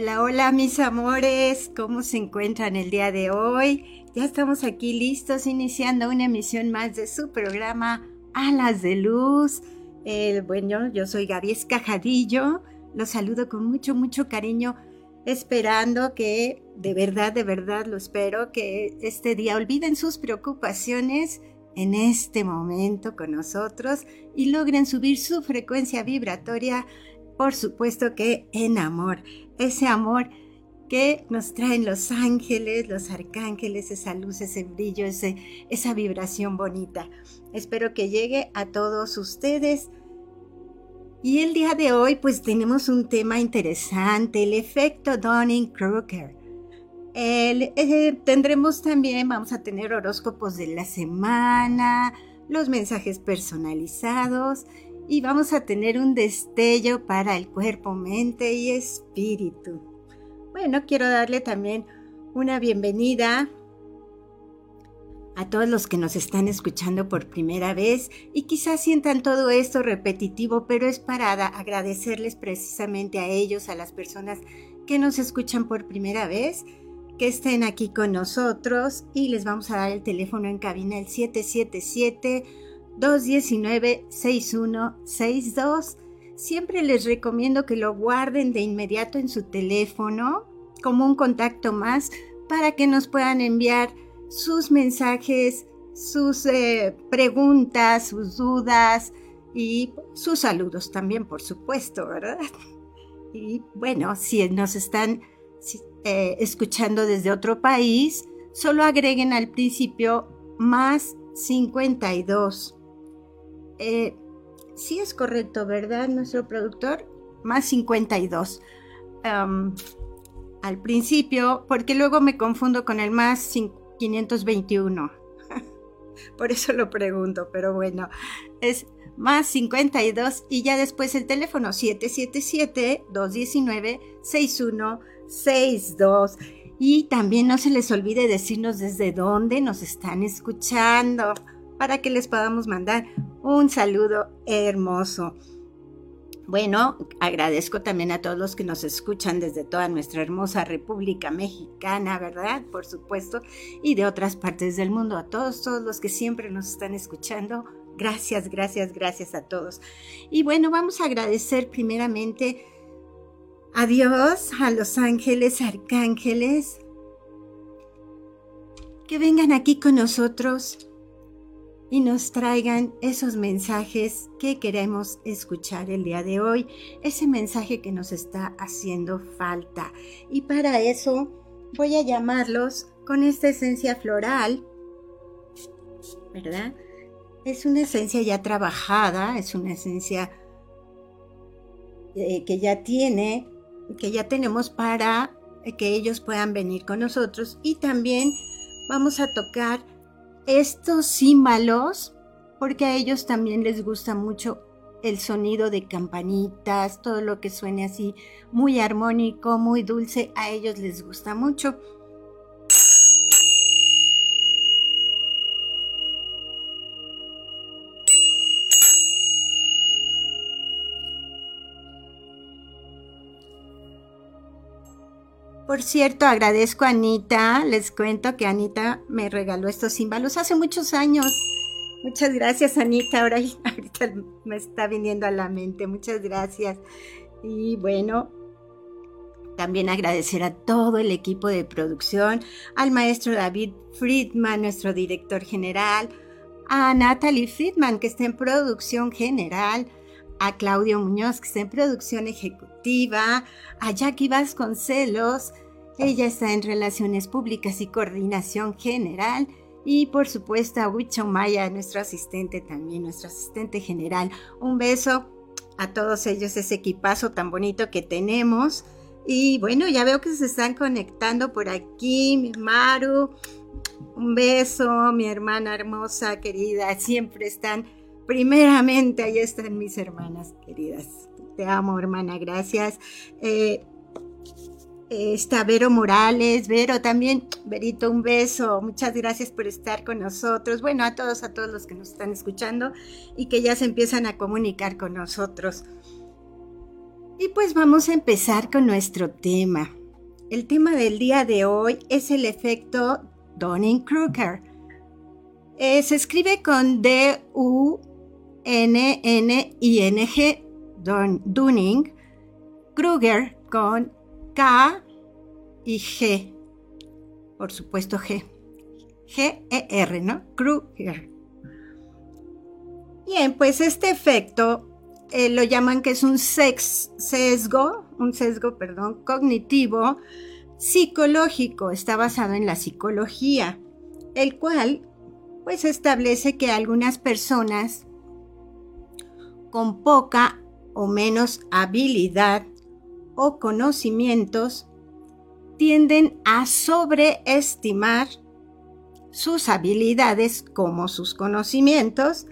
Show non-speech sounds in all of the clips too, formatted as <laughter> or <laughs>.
Hola, hola mis amores, ¿cómo se encuentran el día de hoy? Ya estamos aquí listos iniciando una emisión más de su programa Alas de Luz. bueno, yo soy Gaby Escajadillo, los saludo con mucho, mucho cariño, esperando que, de verdad, de verdad lo espero, que este día olviden sus preocupaciones en este momento con nosotros y logren subir su frecuencia vibratoria, por supuesto que en amor, ese amor que nos traen los ángeles, los arcángeles, esa luz, ese brillo, ese, esa vibración bonita. Espero que llegue a todos ustedes. Y el día de hoy pues tenemos un tema interesante, el efecto Donning-Kruger. Eh, tendremos también, vamos a tener horóscopos de la semana, los mensajes personalizados y vamos a tener un destello para el cuerpo, mente y espíritu. Bueno, quiero darle también una bienvenida a todos los que nos están escuchando por primera vez y quizás sientan todo esto repetitivo, pero es para agradecerles precisamente a ellos, a las personas que nos escuchan por primera vez que estén aquí con nosotros y les vamos a dar el teléfono en cabina el 777-219-6162. Siempre les recomiendo que lo guarden de inmediato en su teléfono como un contacto más para que nos puedan enviar sus mensajes, sus eh, preguntas, sus dudas y sus saludos también, por supuesto, ¿verdad? <laughs> Y bueno, si nos están eh, escuchando desde otro país, solo agreguen al principio más 52. Eh, sí es correcto, ¿verdad? Nuestro productor, más 52. al principio, porque luego me confundo con el más 521. <laughs> Por eso lo pregunto, pero bueno, es más 52 y ya después el teléfono 777-219-61 62. Y también no se les olvide decirnos desde dónde nos están escuchando para que les podamos mandar un saludo hermoso. Bueno, agradezco también a todos los que nos escuchan desde toda nuestra hermosa República Mexicana, ¿verdad? Por supuesto, y de otras partes del mundo, a todos, todos los que siempre nos están escuchando. Gracias, gracias, gracias a todos. Y bueno, vamos a agradecer primeramente Adiós a los ángeles, arcángeles, que vengan aquí con nosotros y nos traigan esos mensajes que queremos escuchar el día de hoy, ese mensaje que nos está haciendo falta. Y para eso voy a llamarlos con esta esencia floral, ¿verdad? Es una esencia ya trabajada, es una esencia eh, que ya tiene que ya tenemos para que ellos puedan venir con nosotros y también vamos a tocar estos címbalos porque a ellos también les gusta mucho el sonido de campanitas, todo lo que suene así muy armónico, muy dulce, a ellos les gusta mucho. Por cierto, agradezco a Anita. Les cuento que Anita me regaló estos címbalos hace muchos años. Muchas gracias, Anita. Ahora <laughs> me está viniendo a la mente. Muchas gracias. Y bueno, también agradecer a todo el equipo de producción, al maestro David Friedman, nuestro director general, a Natalie Friedman, que está en producción general, a Claudio Muñoz, que está en producción ejecutiva, a Jackie Vasconcelos, ella está en Relaciones Públicas y Coordinación General, y por supuesto a Wicho Maya, nuestro asistente también, nuestro asistente general. Un beso a todos ellos ese equipazo tan bonito que tenemos. Y bueno, ya veo que se están conectando por aquí, mi Maru. Un beso, mi hermana hermosa, querida. Siempre están, primeramente, ahí están mis hermanas queridas. Te amo, hermana, gracias. Eh, está Vero Morales, Vero también, Verito, un beso, muchas gracias por estar con nosotros, bueno, a todos, a todos los que nos están escuchando y que ya se empiezan a comunicar con nosotros. Y pues vamos a empezar con nuestro tema. El tema del día de hoy es el efecto Dunning-Kruger. Eh, se escribe con D-U-N-N-I-N-G, Dunning, Kruger con K y G. Por supuesto G. G-E-R, ¿no? Kruger. Bien, pues este efecto eh, lo llaman que es un sesgo, un sesgo, perdón, cognitivo psicológico, está basado en la psicología, el cual pues establece que algunas personas con poca o menos habilidad o conocimientos tienden a sobreestimar sus habilidades como sus conocimientos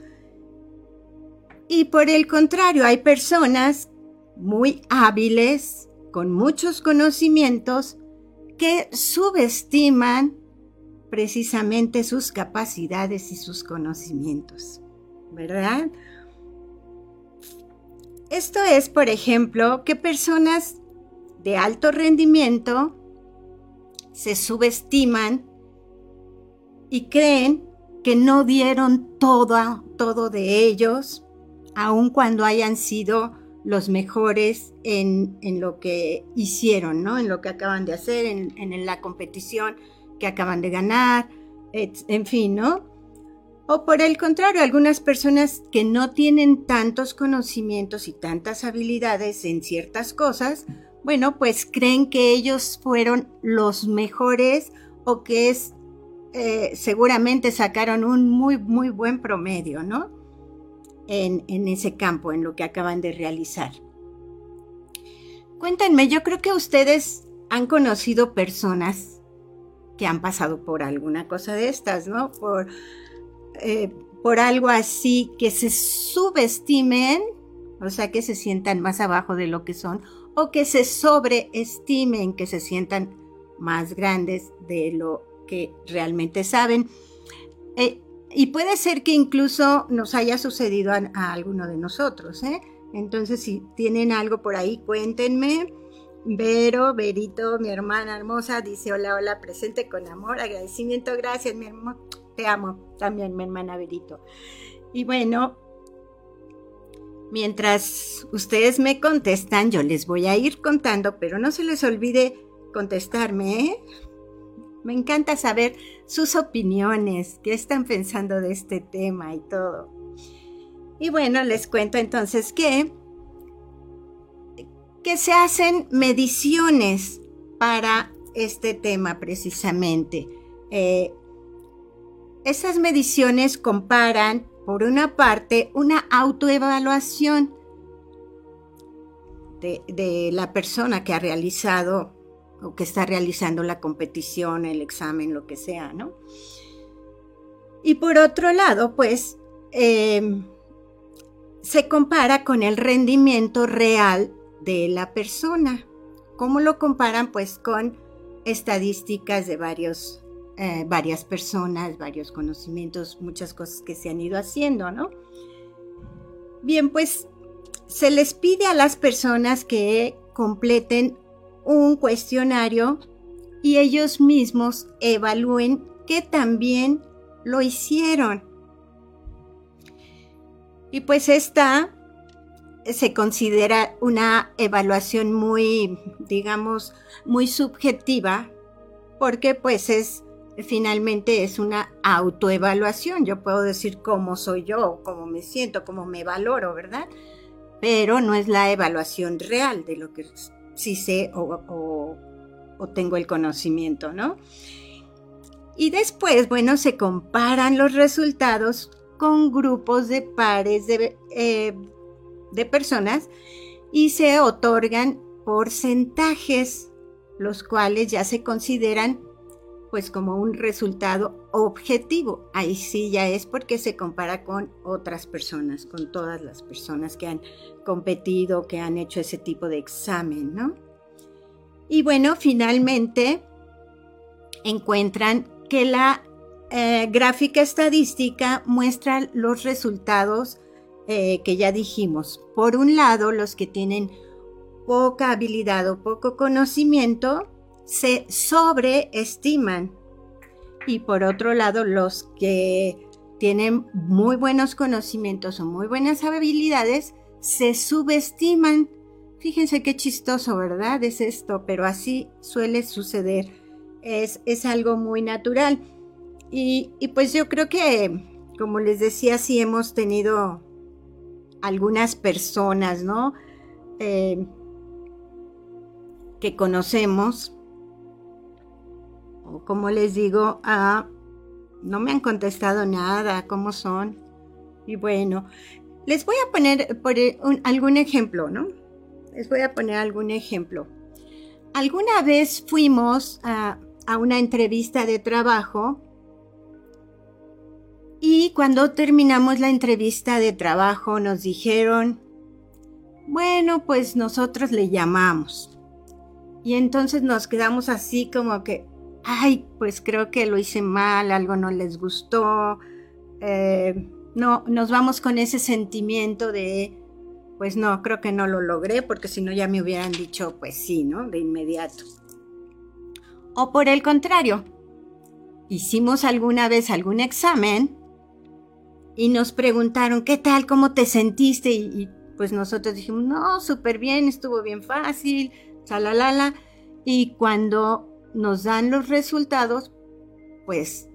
y por el contrario hay personas muy hábiles con muchos conocimientos que subestiman precisamente sus capacidades y sus conocimientos, ¿verdad? Esto es, por ejemplo, que personas de alto rendimiento se subestiman y creen que no dieron todo, todo de ellos, aun cuando hayan sido los mejores en, lo que hicieron, ¿no? En lo que acaban de hacer, en, en la competición que acaban de ganar, en fin, ¿no? O por el contrario, algunas personas que no tienen tantos conocimientos y tantas habilidades en ciertas cosas, bueno, pues creen que ellos fueron los mejores o que es, eh, seguramente sacaron un muy, muy buen promedio, ¿no? En, en ese campo, en lo que acaban de realizar. Cuéntenme, yo creo que ustedes han conocido personas que han pasado por alguna cosa de estas, ¿no? Por eh, por algo así que se subestimen, o sea, que se sientan más abajo de lo que son, o que se sobreestimen, que se sientan más grandes de lo que realmente saben. Eh, y puede ser que incluso nos haya sucedido a, a alguno de nosotros. ¿eh? Entonces, si tienen algo por ahí, cuéntenme. Vero, Verito, mi hermana hermosa, dice hola, hola, presente con amor, agradecimiento, gracias, mi hermano te amo también, mi hermana Verito. Y bueno, mientras ustedes me contestan, yo les voy a ir contando, pero no se les olvide contestarme, ¿eh? Me encanta saber sus opiniones, qué están pensando de este tema y todo. Y bueno, les cuento entonces que, que se hacen mediciones para este tema precisamente. Eh, esas mediciones comparan, por una parte, una autoevaluación de, la persona que ha realizado o que está realizando la competición, el examen, lo que sea, ¿no? Y por otro lado, pues, em, se compara con el rendimiento real de la persona. ¿Cómo lo comparan? Pues con estadísticas de varios eh, varias personas, varios conocimientos, muchas cosas que se han ido haciendo, ¿no? Bien, pues se les pide a las personas que completen un cuestionario y ellos mismos evalúen que también lo hicieron. Y pues esta se considera una evaluación muy, digamos, muy subjetiva, porque pues es finalmente es una autoevaluación. Yo puedo decir cómo soy yo, cómo me siento, cómo me valoro, ¿verdad? Pero no es la evaluación real de lo que sí sé o, tengo el conocimiento, ¿no? Y después, bueno, se comparan los resultados con grupos de pares de, eh, personas y se otorgan porcentajes, los cuales ya se consideran pues como un resultado objetivo. Ahí sí ya es porque se compara con otras personas, con todas las personas que han competido, que han hecho ese tipo de examen, ¿no? Y bueno, finalmente encuentran que la eh, gráfica estadística muestra los resultados eh, que ya dijimos. Por un lado, los que tienen poca habilidad o poco conocimiento se sobreestiman. Y por otro lado, los que tienen muy buenos conocimientos o muy buenas habilidades se subestiman. Fíjense qué chistoso, ¿verdad? Es esto, pero así suele suceder. Es, es algo muy natural. Y, pues yo creo que, como les decía, sí hemos tenido algunas personas, ¿no? Eh, que conocemos, o como les digo, no me han contestado nada, ¿cómo son? Y bueno, les voy a poner por algún ejemplo, ¿no? Les voy a poner algún ejemplo. Alguna vez fuimos a una entrevista de trabajo y cuando terminamos la entrevista de trabajo nos dijeron, bueno, pues nosotros le llamamos. Y entonces nos quedamos así como que, ay, pues creo que lo hice mal, algo no les gustó. Eh, no, nos vamos con ese sentimiento de, pues no, creo que no lo logré, porque si no ya me hubieran dicho, pues sí, ¿no? De inmediato. O por el contrario, hicimos alguna vez algún examen y nos preguntaron, ¿qué tal? ¿Cómo te sentiste? Y, pues nosotros dijimos, no, súper bien, estuvo bien fácil, chalalala. Y cuando nos dan los resultados, pues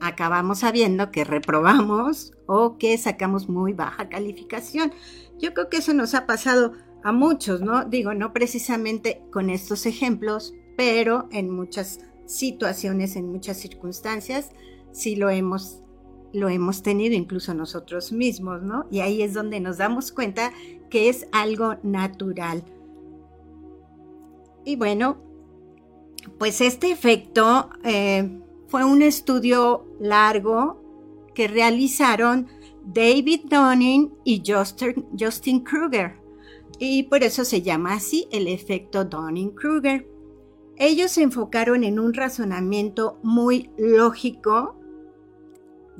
acabamos sabiendo que reprobamos o que sacamos muy baja calificación. Yo creo que eso nos ha pasado a muchos, ¿no? Digo, no precisamente con estos ejemplos, pero en muchas situaciones, en muchas circunstancias, sí lo hemos lo hemos tenido incluso nosotros mismos, ¿no? Y ahí es donde nos damos cuenta que es algo natural. Y bueno, pues este efecto eh, fue un estudio largo que realizaron David Dunning y Justin, Kruger. Y por eso se llama así el efecto Dunning-Kruger. Ellos se enfocaron en un razonamiento muy lógico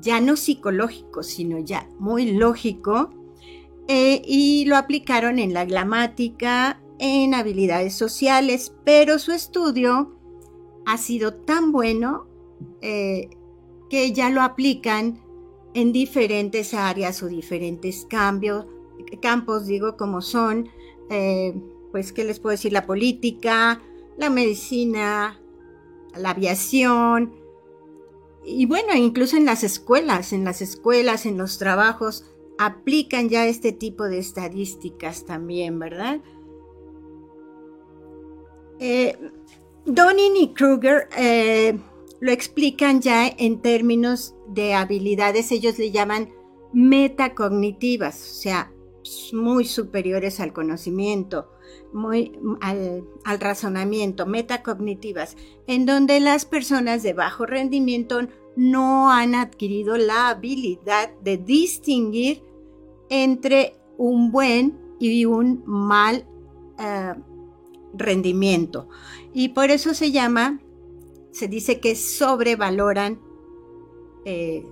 ya no psicológico, sino ya muy lógico, eh, y lo aplicaron en la gramática, en habilidades sociales, pero su estudio ha sido tan bueno eh, que ya lo aplican en diferentes áreas o diferentes cambios, campos, digo, como son, eh, pues, ¿qué les puedo decir? La política, la medicina, la aviación, y bueno, incluso en las escuelas, en las escuelas, en los trabajos, aplican ya este tipo de estadísticas también, ¿verdad? Eh, Donning y Kruger eh, lo explican ya en términos de habilidades, ellos le llaman metacognitivas, o sea, muy superiores al conocimiento, muy al, razonamiento, metacognitivas, en donde las personas de bajo rendimiento no han adquirido la habilidad de distinguir entre un buen y un mal eh, rendimiento. Y por eso se llama, se dice que sobrevaloran eh,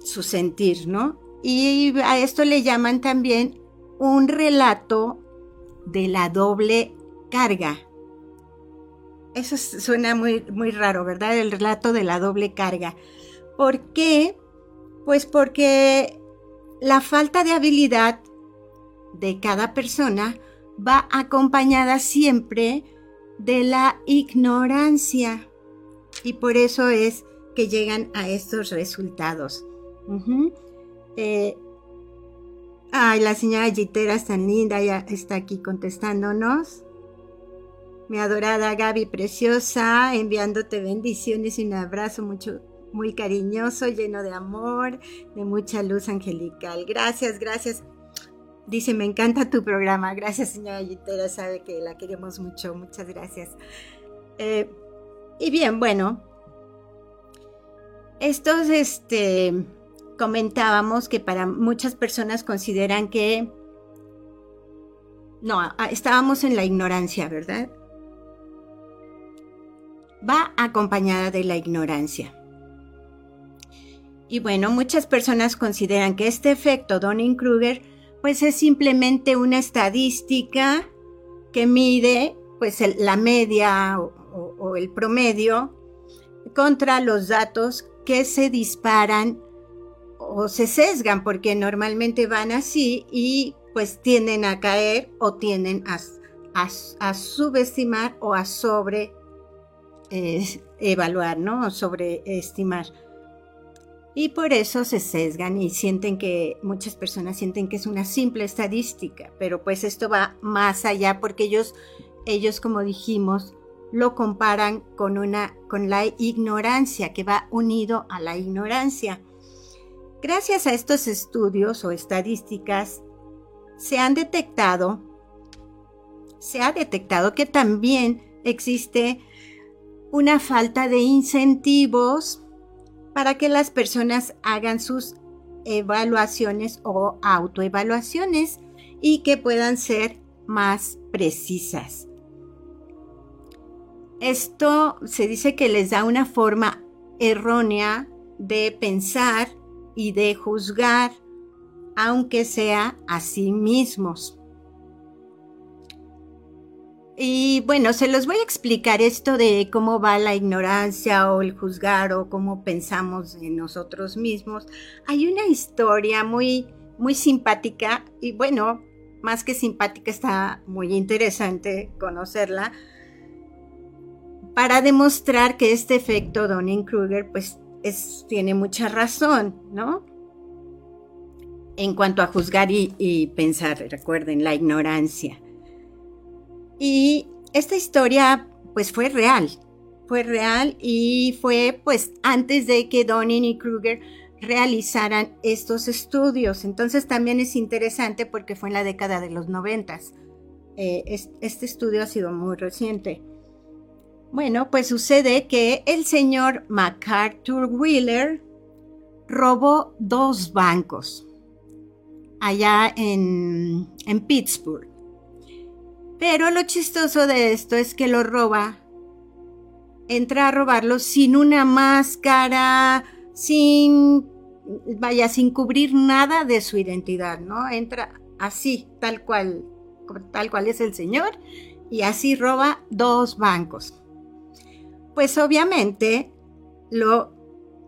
su sentir, ¿no? Y a esto le llaman también un relato de la doble carga. Eso suena muy, muy raro, ¿verdad? El relato de la doble carga. ¿Por qué? Pues porque la falta de habilidad de cada persona va acompañada siempre de la ignorancia. Y por eso es que llegan a estos resultados. Ay, la señora Gitera es tan linda, ya está aquí contestándonos. Mi adorada Gaby preciosa, enviándote bendiciones y un abrazo mucho, muy cariñoso, lleno de amor, de mucha luz angelical. Gracias, gracias. Dice, me encanta tu programa. Gracias, señora Yitera, sabe que la queremos mucho. Muchas gracias. Eh, y bien, bueno, estos, este, comentábamos que para muchas personas consideran que no, estábamos en la ignorancia, ¿verdad? Va acompañada de la ignorancia. Y bueno, muchas personas consideran que este efecto Donning-Kruger pues es simplemente una estadística que mide pues la media o, el promedio contra los datos que se disparan o se sesgan porque normalmente van así y pues tienden a caer o tienden a, subestimar o a sobre eh, evaluar, ¿no? O sobreestimar. Y por eso se sesgan y sienten que muchas personas sienten que es una simple estadística, pero pues esto va más allá porque ellos, ellos como dijimos, lo comparan con una con la ignorancia que va unido a la ignorancia. Gracias a estos estudios o estadísticas se han detectado se ha detectado que también existe una falta de incentivos para que las personas hagan sus evaluaciones o autoevaluaciones y que puedan ser más precisas. Esto se dice que les da una forma errónea de pensar y de juzgar, aunque sea a sí mismos. Y bueno, se los voy a explicar esto de cómo va la ignorancia o el juzgar o cómo pensamos en nosotros mismos. Hay una historia muy, muy simpática y bueno, más que simpática está muy interesante conocerla para demostrar que este efecto Donning-Kruger pues tiene mucha razón, ¿no? En cuanto a juzgar y, y pensar, recuerden, la ignorancia. Y esta historia pues fue real, fue real y fue pues antes de que Donning y Kruger realizaran estos estudios. Entonces también es interesante porque fue en la década de los noventas. Eh, este estudio ha sido muy reciente. Bueno, pues sucede que el señor MacArthur Wheeler robó dos bancos allá en, Pittsburgh. Pero lo chistoso de esto es que lo roba, entra a robarlo sin una máscara, sin, vaya, sin cubrir nada de su identidad, ¿no? Entra así, tal cual, tal cual es el señor, y así roba dos bancos pues obviamente lo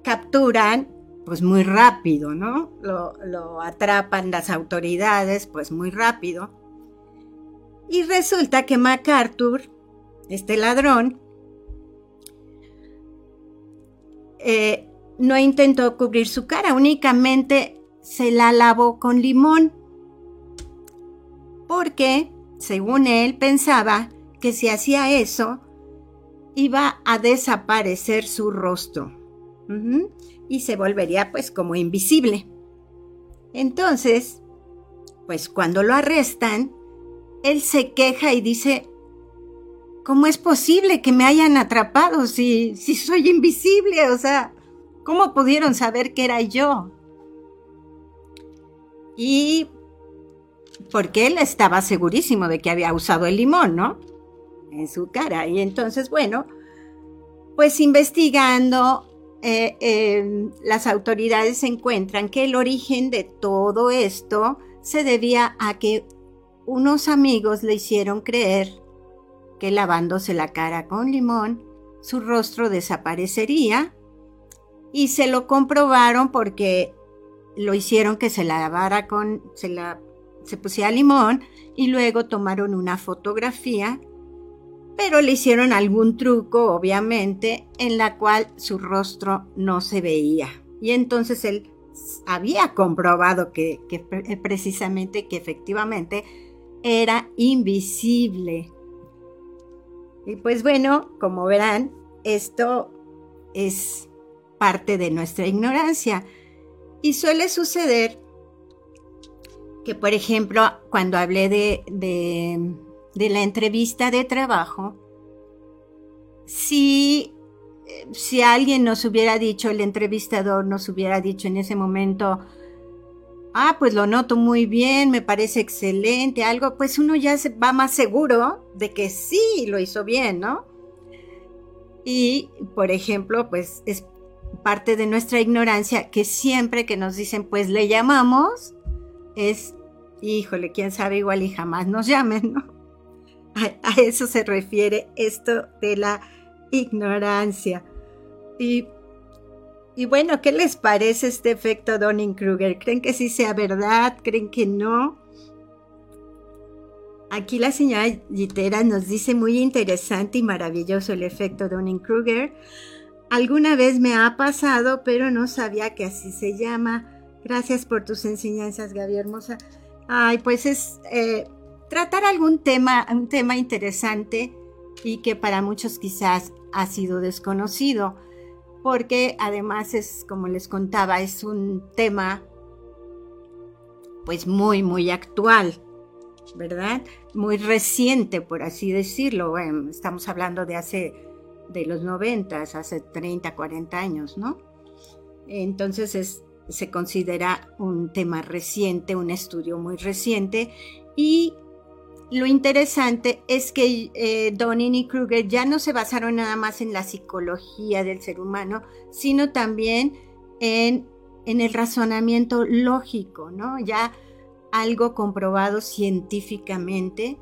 capturan pues muy rápido, ¿no? Lo, atrapan las autoridades pues muy rápido. Y resulta que MacArthur, este ladrón, eh, no intentó cubrir su cara, únicamente se la lavó con limón. Porque, según él, pensaba que si hacía eso, iba a desaparecer su rostro y se volvería pues como invisible. Entonces, pues cuando lo arrestan, él se queja y dice, ¿cómo es posible que me hayan atrapado si, si soy invisible? O sea, ¿cómo pudieron saber que era yo? Y porque él estaba segurísimo de que había usado el limón, ¿no? en su cara. Y entonces, bueno, pues investigando, eh, em, las autoridades encuentran que el origen de todo esto se debía a que unos amigos le hicieron creer que lavándose la cara con limón, su rostro desaparecería y se lo comprobaron porque lo hicieron que se lavara con, se, la, se pusiera limón y luego tomaron una fotografía pero le hicieron algún truco, obviamente, en la cual su rostro no se veía. Y entonces él había comprobado que, eh, precisamente, que efectivamente era invisible. Y pues bueno, como verán, esto es parte de nuestra ignorancia. Y suele suceder que por ejemplo, cuando hablé de, de, la entrevista de trabajo, si, si alguien nos hubiera dicho, el entrevistador nos hubiera dicho en ese momento, ah, pues lo noto muy bien, me parece excelente, algo, pues uno ya se va más seguro de que sí lo hizo bien, ¿no? Y, por ejemplo, pues es parte de nuestra ignorancia que siempre que nos dicen, pues le llamamos, es, híjole, quién sabe, igual y jamás nos llamen, ¿no? <laughs> A, eso se refiere esto de la ignorancia. Y, y bueno, ¿qué les parece este efecto Donning-Kruger? ¿Creen que sí sea verdad? ¿Creen que no? Aquí la señora Gitera nos dice muy interesante y maravilloso el efecto Donning-Kruger. Alguna vez me ha pasado, pero no sabía que así se llama. Gracias por tus enseñanzas, Gaby Hermosa. Ay, pues es eh, tratar algún tema, un tema interesante y que para muchos quizás ha sido desconocido, porque además es, como les contaba, es un tema pues muy, muy actual, ¿verdad? Muy reciente, por así decirlo. estamos hablando de hace de los 90, hace 30, 40 años, ¿no? Entonces se considera un tema reciente, un estudio muy reciente y lo interesante es que eh, y Kruger ya no se basaron nada más en la psicología del ser humano, sino también en, en el razonamiento lógico, ¿no? Ya algo comprobado científicamente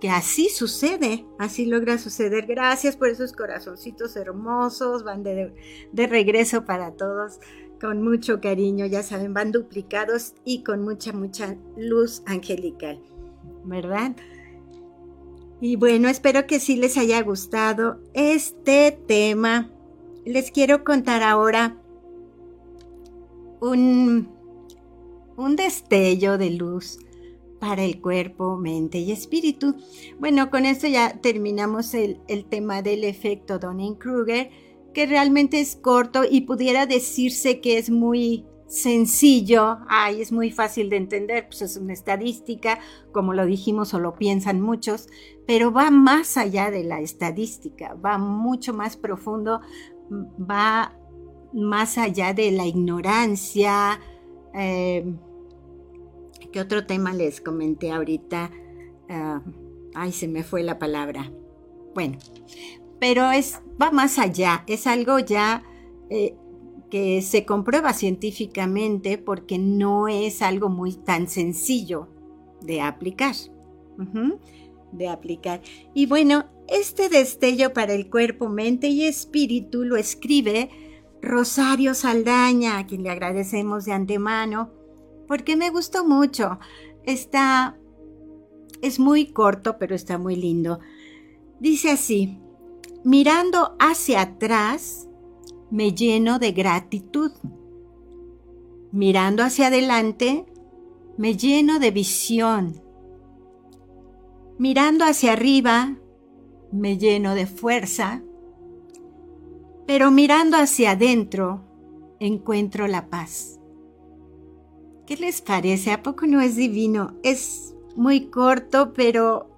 que así sucede, así logra suceder. Gracias por esos corazoncitos hermosos, van de, regreso para todos con mucho cariño, ya saben, van duplicados y con mucha, mucha luz angelical, ¿verdad? Y bueno, espero que sí les haya gustado este tema. Les quiero contar ahora un, un destello de luz para el cuerpo, mente y espíritu. Bueno, con esto ya terminamos el, tema del efecto Donning-Kruger, que realmente es corto y pudiera decirse que es muy sencillo, ay, es muy fácil de entender, pues es una estadística, como lo dijimos o lo piensan muchos, pero va más allá de la estadística, va mucho más profundo, va más allá de la ignorancia, eh, ¿Qué otro tema les comenté ahorita? Ah, ay, se me fue la palabra. Bueno, pero es, va más allá, es algo ya eh, que se comprueba científicamente porque no es algo muy tan sencillo de aplicar. de aplicar. Y bueno, este destello para el cuerpo, mente y espíritu lo escribe Rosario Saldaña, a quien le agradecemos de antemano porque me gustó mucho. Está, es muy corto, pero está muy lindo. Dice así, mirando hacia atrás, me lleno de gratitud. Mirando hacia adelante, me lleno de visión. Mirando hacia arriba, me lleno de fuerza. Pero mirando hacia adentro, encuentro la paz. ¿Qué les parece? ¿A poco no es divino? Es muy corto, pero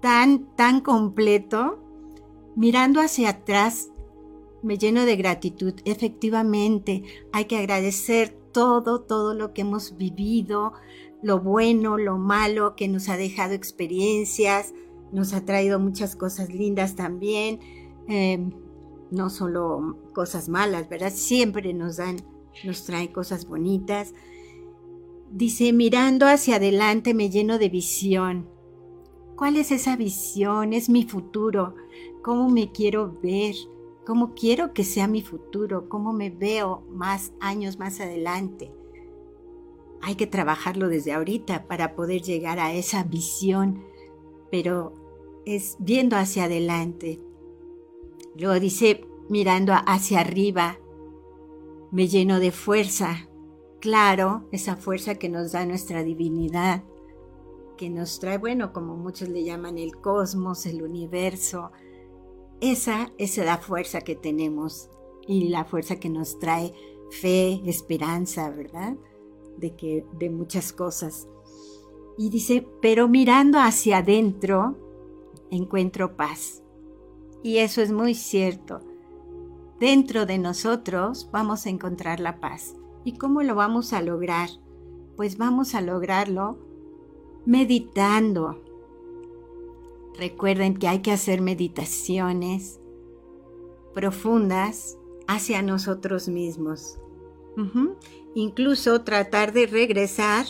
tan, tan completo. Mirando hacia atrás, me lleno de gratitud. Efectivamente, hay que agradecer todo, todo lo que hemos vivido, lo bueno, lo malo, que nos ha dejado experiencias, nos ha traído muchas cosas lindas también, em, no solo cosas malas, ¿verdad? Siempre nos dan, nos traen cosas bonitas. Dice, mirando hacia adelante me lleno de visión. ¿Cuál es esa visión? Es mi futuro. ¿Cómo me quiero ver? ¿Cómo quiero que sea mi futuro? ¿Cómo me veo más años más adelante? Hay que trabajarlo desde ahorita para poder llegar a esa visión, pero es viendo hacia adelante. Luego dice, mirando hacia arriba, me lleno de fuerza, claro esa fuerza que nos da nuestra divinidad, que nos trae, bueno, como muchos le llaman el cosmos, el universo. Esa es la fuerza que tenemos y la fuerza que nos trae fe, esperanza, ¿verdad? De que de muchas cosas. Y dice, pero mirando hacia adentro, encuentro paz. Y eso es muy cierto. Dentro de nosotros vamos a encontrar la paz. ¿Y cómo lo vamos a lograr? Pues vamos a lograrlo meditando. Recuerden que hay que hacer meditaciones profundas hacia nosotros mismos. Incluso tratar de regresar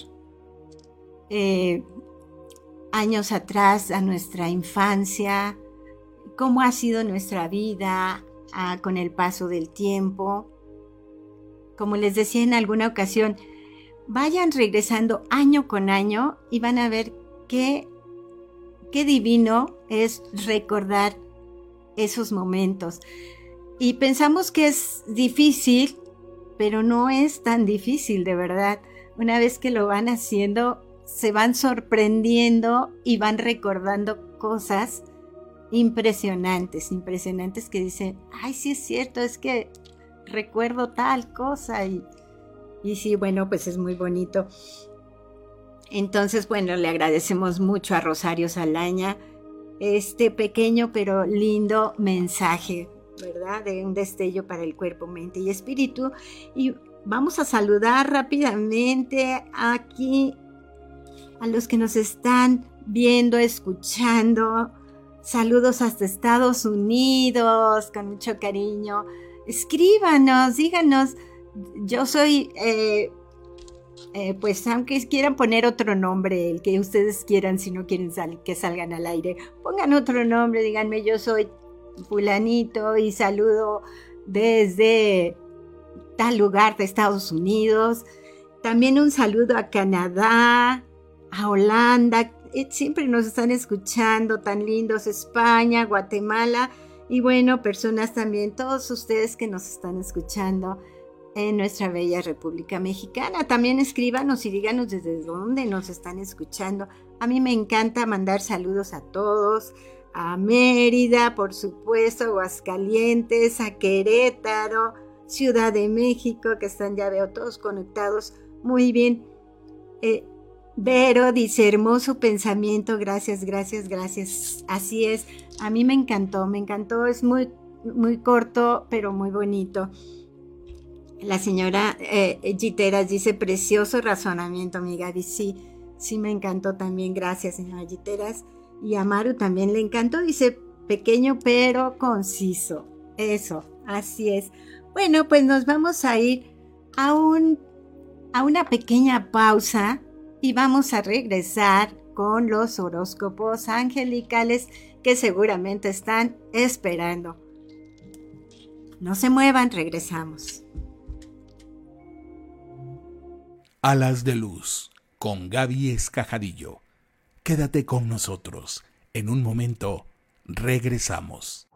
eh, años atrás a nuestra infancia, cómo ha sido nuestra vida ah, con el paso del tiempo. Como les decía en alguna ocasión, vayan regresando año con año y van a ver qué, qué divino es recordar esos momentos. Y pensamos que es difícil, pero no es tan difícil de verdad. Una vez que lo van haciendo, se van sorprendiendo y van recordando cosas impresionantes, impresionantes que dicen, ay, sí es cierto, es que recuerdo tal cosa y, y sí, bueno, pues es muy bonito. Entonces, bueno, le agradecemos mucho a Rosario Salaña este pequeño pero lindo mensaje, ¿verdad? De un destello para el cuerpo, mente y espíritu. Y vamos a saludar rápidamente aquí a los que nos están viendo, escuchando. Saludos hasta Estados Unidos, con mucho cariño. Escríbanos, díganos. Yo soy, eh, eh, pues aunque quieran poner otro nombre, el que ustedes quieran, si no quieren que salgan al aire, pongan otro nombre, díganme, yo soy fulanito y saludo desde tal lugar de Estados Unidos. También un saludo a Canadá, a Holanda, eh, siempre nos están escuchando, tan lindos, España, Guatemala y bueno, personas también, todos ustedes que nos están escuchando en nuestra bella República Mexicana. También escríbanos y díganos desde dónde nos están escuchando. A mí me encanta mandar saludos a todos, a Mérida, por supuesto, Aguascalientes, a Querétaro, Ciudad de México, que están, ya veo, todos conectados. Muy bien. Eh, Vero dice, hermoso pensamiento, gracias, gracias, gracias. Así es, a mí me encantó, me encantó, es muy, muy corto, pero muy bonito. La señora eh, Giteras dice, precioso razonamiento, mi Gaby, sí, sí me encantó también, gracias, señora Giteras. Y a Maru también le encantó, dice, pequeño pero conciso. Eso, así es. Bueno, pues nos vamos a ir a, un, a una pequeña pausa y vamos a regresar con los horóscopos angelicales que seguramente están esperando. No se muevan, regresamos. Alas de Luz con Gaby Escajadillo. Quédate con nosotros. En un momento regresamos.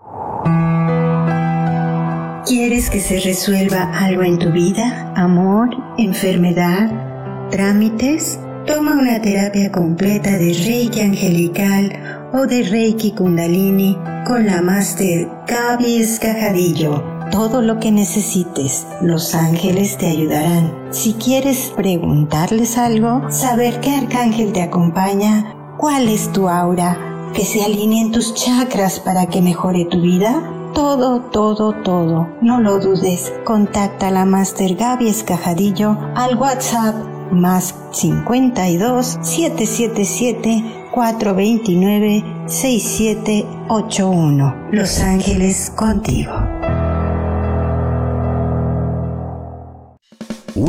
¿Quieres que se resuelva algo en tu vida? ¿Amor? ¿Enfermedad? ¿Trámites? Toma una terapia completa de Reiki Angelical o de Reiki Kundalini con la Master Gaby Escajadillo. Todo lo que necesites, los ángeles te ayudarán. Si quieres preguntarles algo, saber qué arcángel te acompaña, cuál es tu aura, que se alineen tus chakras para que mejore tu vida, todo, todo, todo. No lo dudes. Contacta a la Master Gaby Escajadillo al WhatsApp más 52 777 429 6781. Los Ángeles contigo.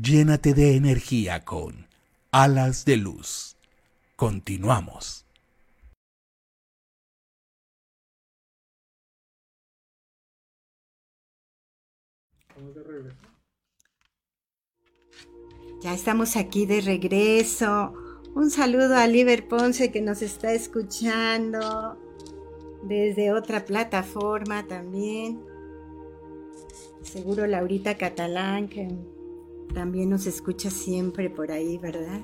Llénate de energía con alas de luz. Continuamos. Ya estamos aquí de regreso. Un saludo a Liber Ponce que nos está escuchando desde otra plataforma también. Seguro Laurita Catalán que también nos escucha siempre por ahí, ¿verdad?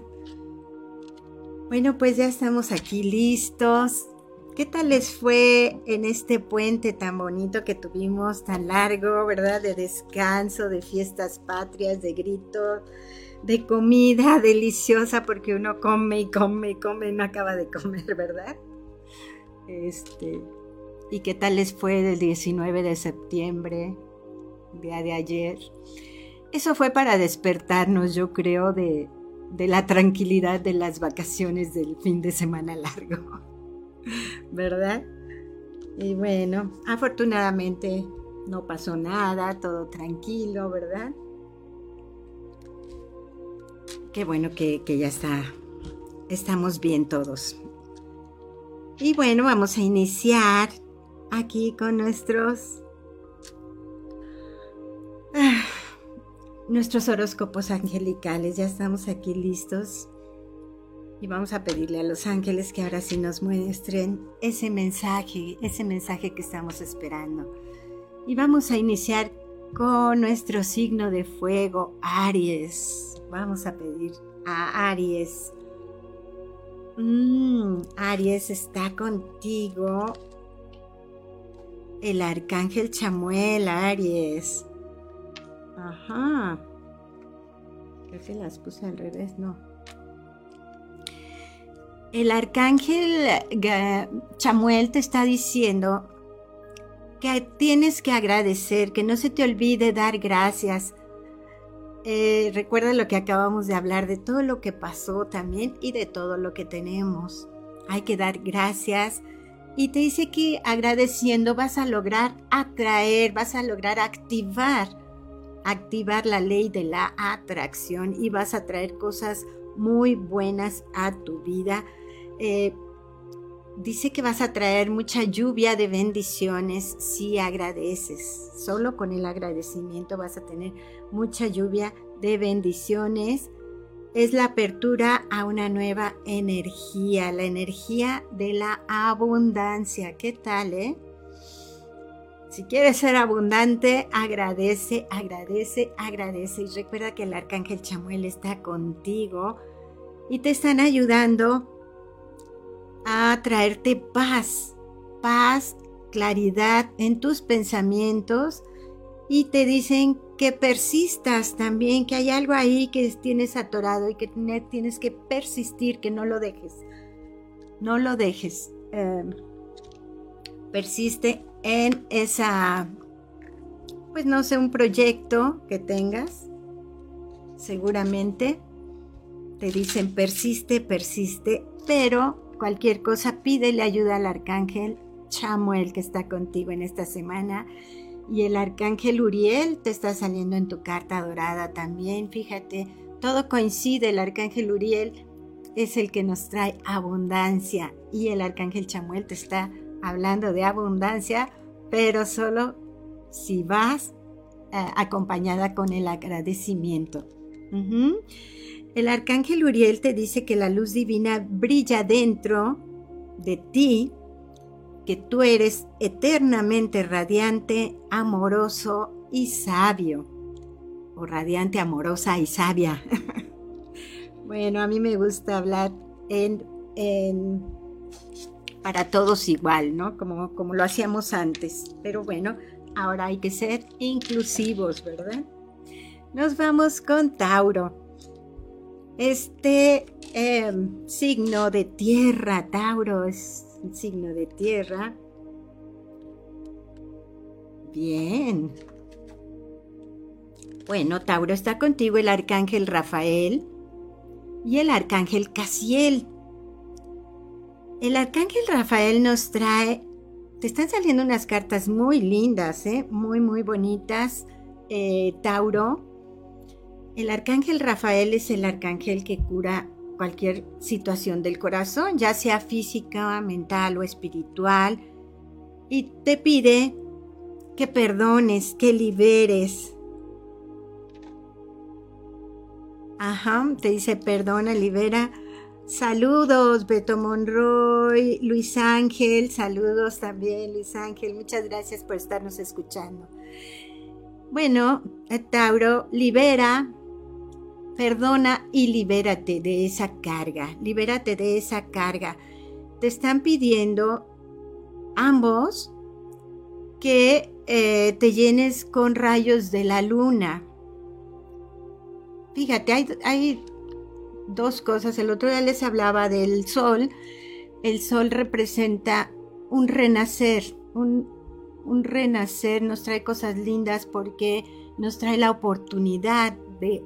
Bueno, pues ya estamos aquí listos. ¿Qué tal les fue en este puente tan bonito que tuvimos, tan largo, ¿verdad? De descanso, de fiestas patrias, de gritos, de comida <laughs> deliciosa, porque uno come y come y come y no acaba de comer, <laughs> ¿verdad? Este, ¿Y qué tal les fue del 19 de septiembre, día de ayer? Eso fue para despertarnos, yo creo, de, de la tranquilidad de las vacaciones del fin de semana largo, <laughs> ¿verdad? Y bueno, afortunadamente no pasó nada, todo tranquilo, ¿verdad? Qué bueno que, que, ya está, estamos bien todos. Y bueno, vamos a iniciar aquí con nuestros ah, nuestros horóscopos angelicales. Ya estamos aquí listos. Y vamos a pedirle a los ángeles que ahora sí nos muestren ese mensaje, ese mensaje que estamos esperando. Y vamos a iniciar con nuestro signo de fuego, Aries. Vamos a pedir a Aries. Mm, Aries está contigo. El arcángel Chamuel, Aries. Ajá. Creo que las puse al revés, no. El arcángel Chamuel te está diciendo que tienes que agradecer, que no se te olvide dar gracias. Eh, recuerda lo que acabamos de hablar, de todo lo que pasó también y de todo lo que tenemos. Hay que dar gracias. Y te dice que agradeciendo vas a lograr atraer, vas a lograr activar activar la ley de la atracción y vas a traer cosas muy buenas a tu vida. Eh, dice que vas a traer mucha lluvia de bendiciones si agradeces. Solo con el agradecimiento vas a tener mucha lluvia de bendiciones. Es la apertura a una nueva energía, la energía de la abundancia. ¿Qué tal, eh? Si quieres ser abundante, agradece, agradece, agradece. Y recuerda que el arcángel Chamuel está contigo y te están ayudando a traerte paz, paz, claridad en tus pensamientos y te dicen que persistas también, que hay algo ahí que tienes atorado y que tienes que persistir, que no lo dejes. No lo dejes. Em, persiste en esa, pues no sé, un proyecto que tengas, seguramente te dicen persiste, persiste, pero cualquier cosa pídele ayuda al arcángel Chamuel que está contigo en esta semana. Y el arcángel Uriel te está saliendo en tu carta dorada también. Fíjate, todo coincide. El arcángel Uriel es el que nos trae abundancia y el arcángel Chamuel te está hablando de abundancia, pero solo si vas eh, acompañada con el agradecimiento. El arcángel Uriel te dice que la luz divina brilla dentro de ti, que tú eres eternamente radiante, amoroso y sabio. O radiante, amorosa y sabia. <laughs> bueno, a mí me gusta hablar en, en para todos igual, ¿no? Como, como lo hacíamos antes. Pero bueno, ahora hay que ser inclusivos, ¿verdad? Nos vamos con Tauro. Este em, signo de tierra, Tauro es un signo de tierra. Bien. Bueno, Tauro está contigo el arcángel Rafael y el arcángel Casiel. El arcángel Rafael nos trae, te están saliendo unas cartas muy lindas, ¿eh? muy, muy bonitas, eh, Tauro. El arcángel Rafael es el arcángel que cura cualquier situación del corazón, ya sea física, mental o espiritual, y te pide que perdones, que liberes. Ajá, te dice perdona, libera Saludos, Beto Monroy, Luis Ángel, saludos también, Luis Ángel, muchas gracias por estarnos escuchando. Bueno, Tauro, libera, perdona y libérate de esa carga, libérate de esa carga. Te están pidiendo ambos que eh, te llenes con rayos de la luna. Fíjate, hay, hay dos cosas. El otro día les hablaba del sol. El sol representa un renacer, un, un renacer nos trae cosas lindas porque nos trae la oportunidad de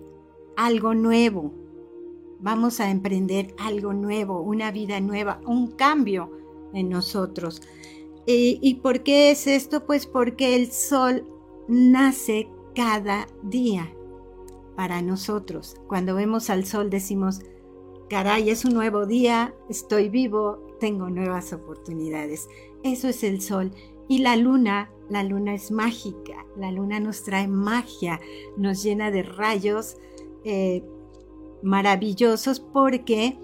algo nuevo. Vamos a emprender algo nuevo, una vida nueva, un cambio en nosotros. ¿Y, ¿Y por qué es esto? Pues porque el sol nace cada día para nosotros. Cuando vemos al sol decimos, caray, es un nuevo día, estoy vivo, tengo nuevas oportunidades. Eso es el sol. Y la luna, la luna es mágica, la luna nos trae magia, nos llena de rayos eh, maravillosos porque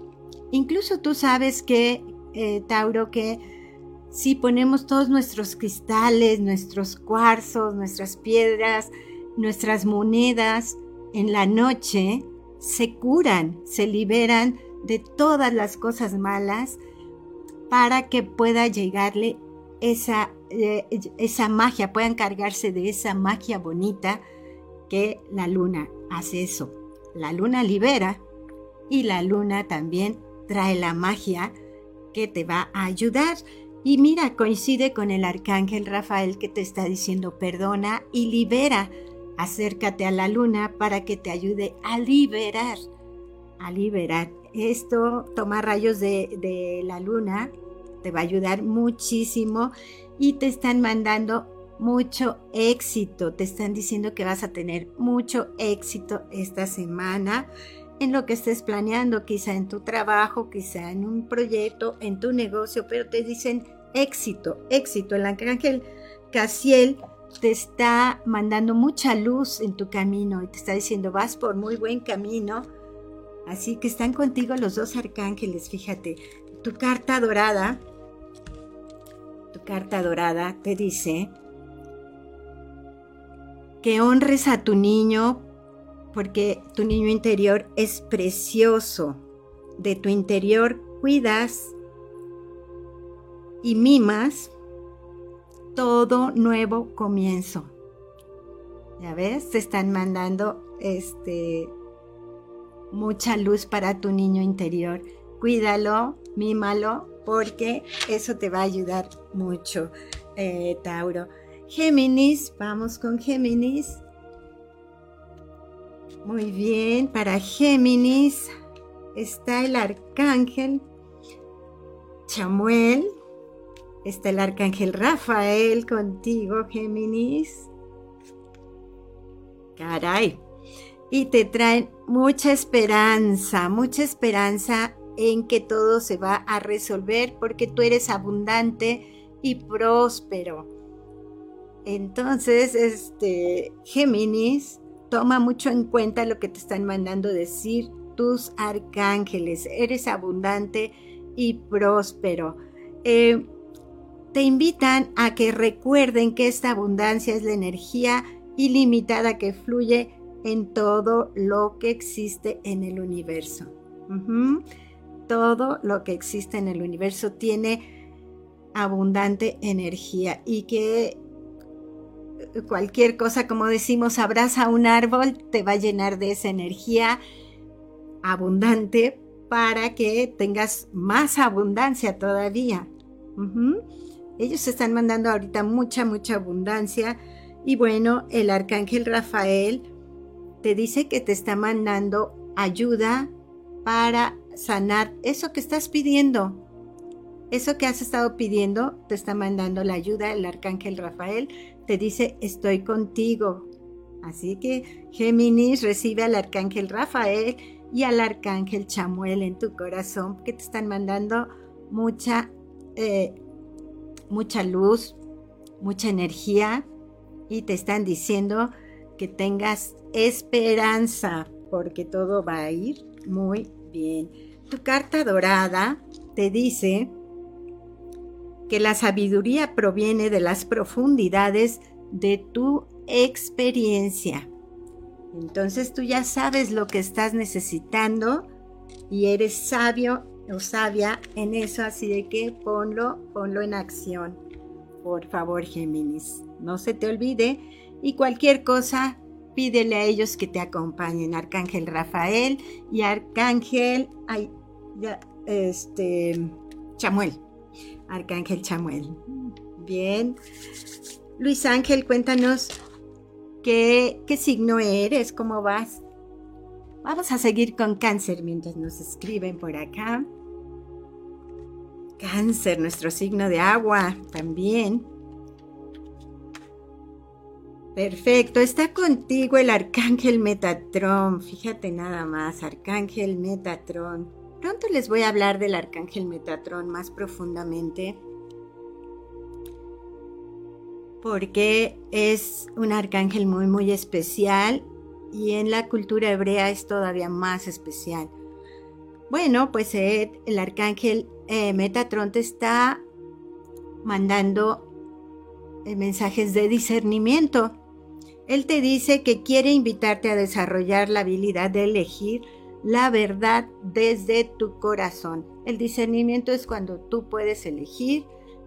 incluso tú sabes que, eh, Tauro, que si ponemos todos nuestros cristales, nuestros cuarzos, nuestras piedras, nuestras monedas, en la noche se curan, se liberan de todas las cosas malas para que pueda llegarle esa, eh, esa magia, puedan cargarse de esa magia bonita que la luna hace eso. La luna libera y la luna también trae la magia que te va a ayudar. Y mira, coincide con el arcángel Rafael que te está diciendo perdona y libera Acércate a la luna para que te ayude a liberar, a liberar. Esto, toma rayos de, la luna, te va a ayudar muchísimo y te están mandando mucho éxito. Te están diciendo que vas a tener mucho éxito esta semana en lo que estés planeando, quizá en tu trabajo, quizá en un proyecto, en tu negocio, pero te dicen éxito, éxito. El ángel Casiel te está mandando mucha luz en tu camino y te está diciendo, vas por muy buen camino. Así que están contigo los dos arcángeles, fíjate. Tu carta dorada, tu carta dorada te dice que honres a tu niño porque tu niño interior es precioso. De tu interior cuidas y mimas todo nuevo comienzo. Ya ves, te están mandando este mucha luz para tu niño interior. Cuídalo, mímalo, porque eso te va a ayudar mucho, eh, Tauro. Géminis, vamos con Géminis. Muy bien, para Géminis está el arcángel Chamuel, Está el arcángel Rafael contigo, Géminis. Caray. Y te traen mucha esperanza, mucha esperanza en que todo se va a resolver porque tú eres abundante y próspero. Entonces, este Géminis, toma mucho en cuenta lo que te están mandando decir tus arcángeles. Eres abundante y próspero. Eh, te invitan a que recuerden que esta abundancia es la energía ilimitada que fluye en todo lo que existe en el universo. Todo lo que existe en el universo tiene abundante energía y que cualquier cosa, como decimos, abraza un árbol, te va a llenar de esa energía abundante para que tengas más abundancia todavía. Ellos están mandando ahorita mucha, mucha abundancia. Y bueno, el arcángel Rafael te dice que te está mandando ayuda para sanar eso que estás pidiendo. Eso que has estado pidiendo, te está mandando la ayuda. El arcángel Rafael te dice, estoy contigo. Así que Géminis recibe al arcángel Rafael y al arcángel Chamuel en tu corazón, que te están mandando mucha eh, mucha luz, mucha energía y te están diciendo que tengas esperanza porque todo va a ir muy bien. tu carta dorada te dice que la sabiduría proviene de las profundidades de tu experiencia. Entonces tú ya sabes lo que estás necesitando y eres sabio o sabia en eso, así de que ponlo, ponlo en acción. Por favor, Géminis, no se te olvide y cualquier cosa pídele a ellos que te acompañen, Arcángel Rafael y Arcángel ay, este Chamuel. Arcángel Chamuel. Bien. Luis Ángel, cuéntanos qué, qué signo eres, cómo vas. Vamos a seguir con cáncer mientras nos escriben por acá. Cáncer, nuestro signo de agua también. Perfecto, está contigo el arcángel Metatron. Fíjate nada más, arcángel Metatron. Pronto les voy a hablar del arcángel Metatron más profundamente. Porque es un arcángel muy, muy especial y en la cultura hebrea es todavía más especial. Bueno, pues el arcángel eh, Metatron te está mandando eh, mensajes de discernimiento. Él te dice que quiere invitarte a desarrollar la habilidad de elegir la verdad desde tu corazón. El discernimiento es cuando tú puedes elegir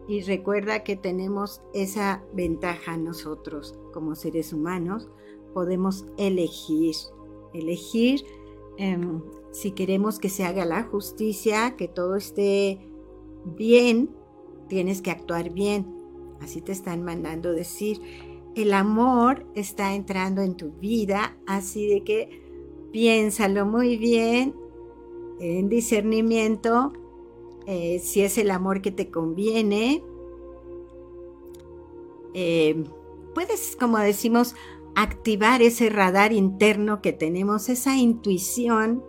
y recuerda que tenemos esa ventaja nosotros como seres humanos. Podemos elegir, elegir em, si queremos que se haga la justicia, que todo esté bien, tienes que actuar bien. Así te están mandando decir. El amor está entrando en tu vida, así de que piénsalo muy bien en discernimiento, eh, si es el amor que te conviene. Eh, puedes, como decimos, activar ese radar interno que tenemos, esa intuición,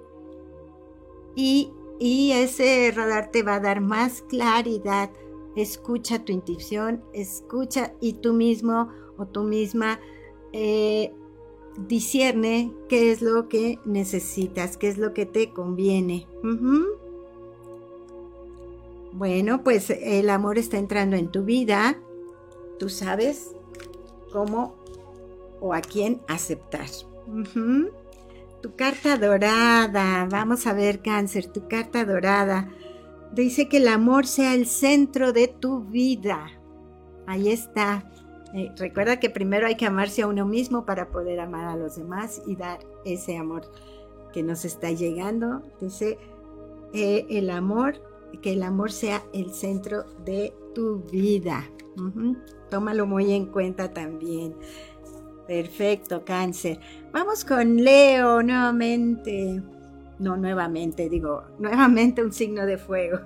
y, ese radar te va a dar más claridad. Escucha tu intuición, escucha y tú mismo o tú misma eh, qué es lo que necesitas, qué es lo que te conviene. Bueno, pues el amor está entrando en tu vida. Tú sabes cómo o a quién aceptar. Tu carta dorada. Vamos a ver, cáncer, tu carta dorada. Dice que el amor sea el centro de tu vida. Ahí está. Eh, recuerda que primero hay que amarse a uno mismo para poder amar a los demás y dar ese amor que nos está llegando. Dice, eh, el amor, que el amor sea el centro de tu vida. Tómalo muy en cuenta también. Perfecto, cáncer. Vamos con Leo nuevamente. No, nuevamente, digo, nuevamente un signo de fuego.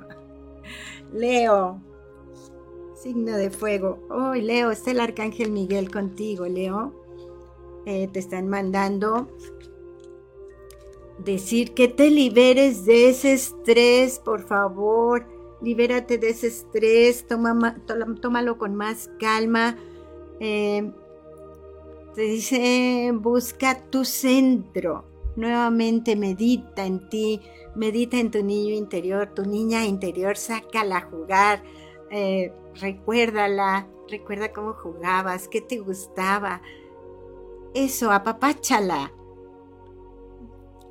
<laughs> Leo, Signo de fuego. Hoy, Leo, está el arcángel Miguel contigo, Leo. Eh, te están mandando decir que te liberes de ese estrés, por favor. Libérate de ese estrés, tómalo con más calma. Eh, te dice, busca tu centro. Nuevamente medita en ti, medita en tu niño interior, tu niña interior, sácala a jugar. Eh, recuérdala, recuerda cómo jugabas, qué te gustaba. Eso, apapáchala.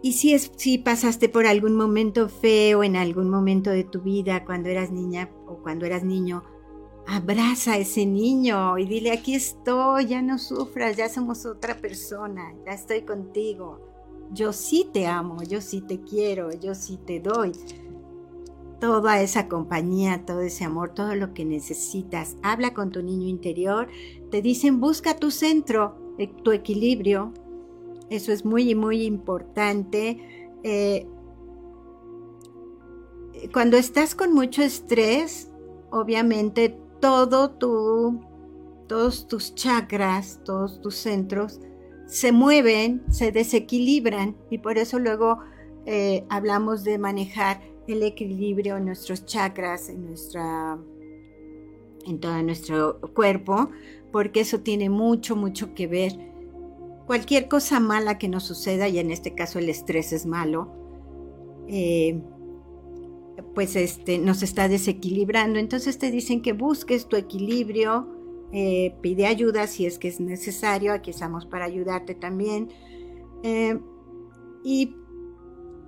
Y si, es, si pasaste por algún momento feo en algún momento de tu vida, cuando eras niña o cuando eras niño, abraza a ese niño y dile, aquí estoy, ya no sufras, ya somos otra persona, ya estoy contigo. Yo sí te amo, yo sí te quiero, yo sí te doy toda esa compañía, todo ese amor, todo lo que necesitas. Habla con tu niño interior. Te dicen, busca tu centro, eh, tu equilibrio. Eso es muy, muy importante. Eh, cuando estás con mucho estrés, obviamente todo todos tus chakras, todos tus centros se mueven, se desequilibran y por eso luego eh, hablamos de manejar el equilibrio en nuestros chakras, en, nuestra, en todo nuestro cuerpo, porque eso tiene mucho, mucho que ver. Cualquier cosa mala que nos suceda, y en este caso el estrés es malo, eh, pues este, nos está desequilibrando. Entonces te dicen que busques tu equilibrio, eh, pide ayuda si es que es necesario, aquí estamos para ayudarte también. Eh, y,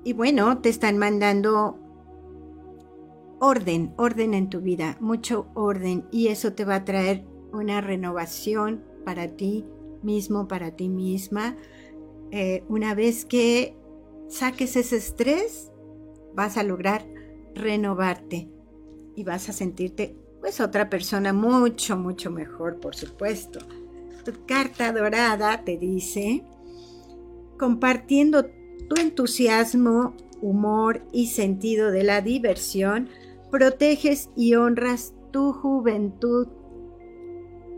y bueno, te están mandando orden, orden en tu vida, mucho orden y eso te va a traer una renovación para ti mismo, para ti misma. Eh, una vez que saques ese estrés, vas a lograr renovarte y vas a sentirte pues otra persona mucho, mucho mejor, por supuesto. Tu carta dorada te dice, compartiendo tu entusiasmo, humor y sentido de la diversión, proteges y honras tu juventud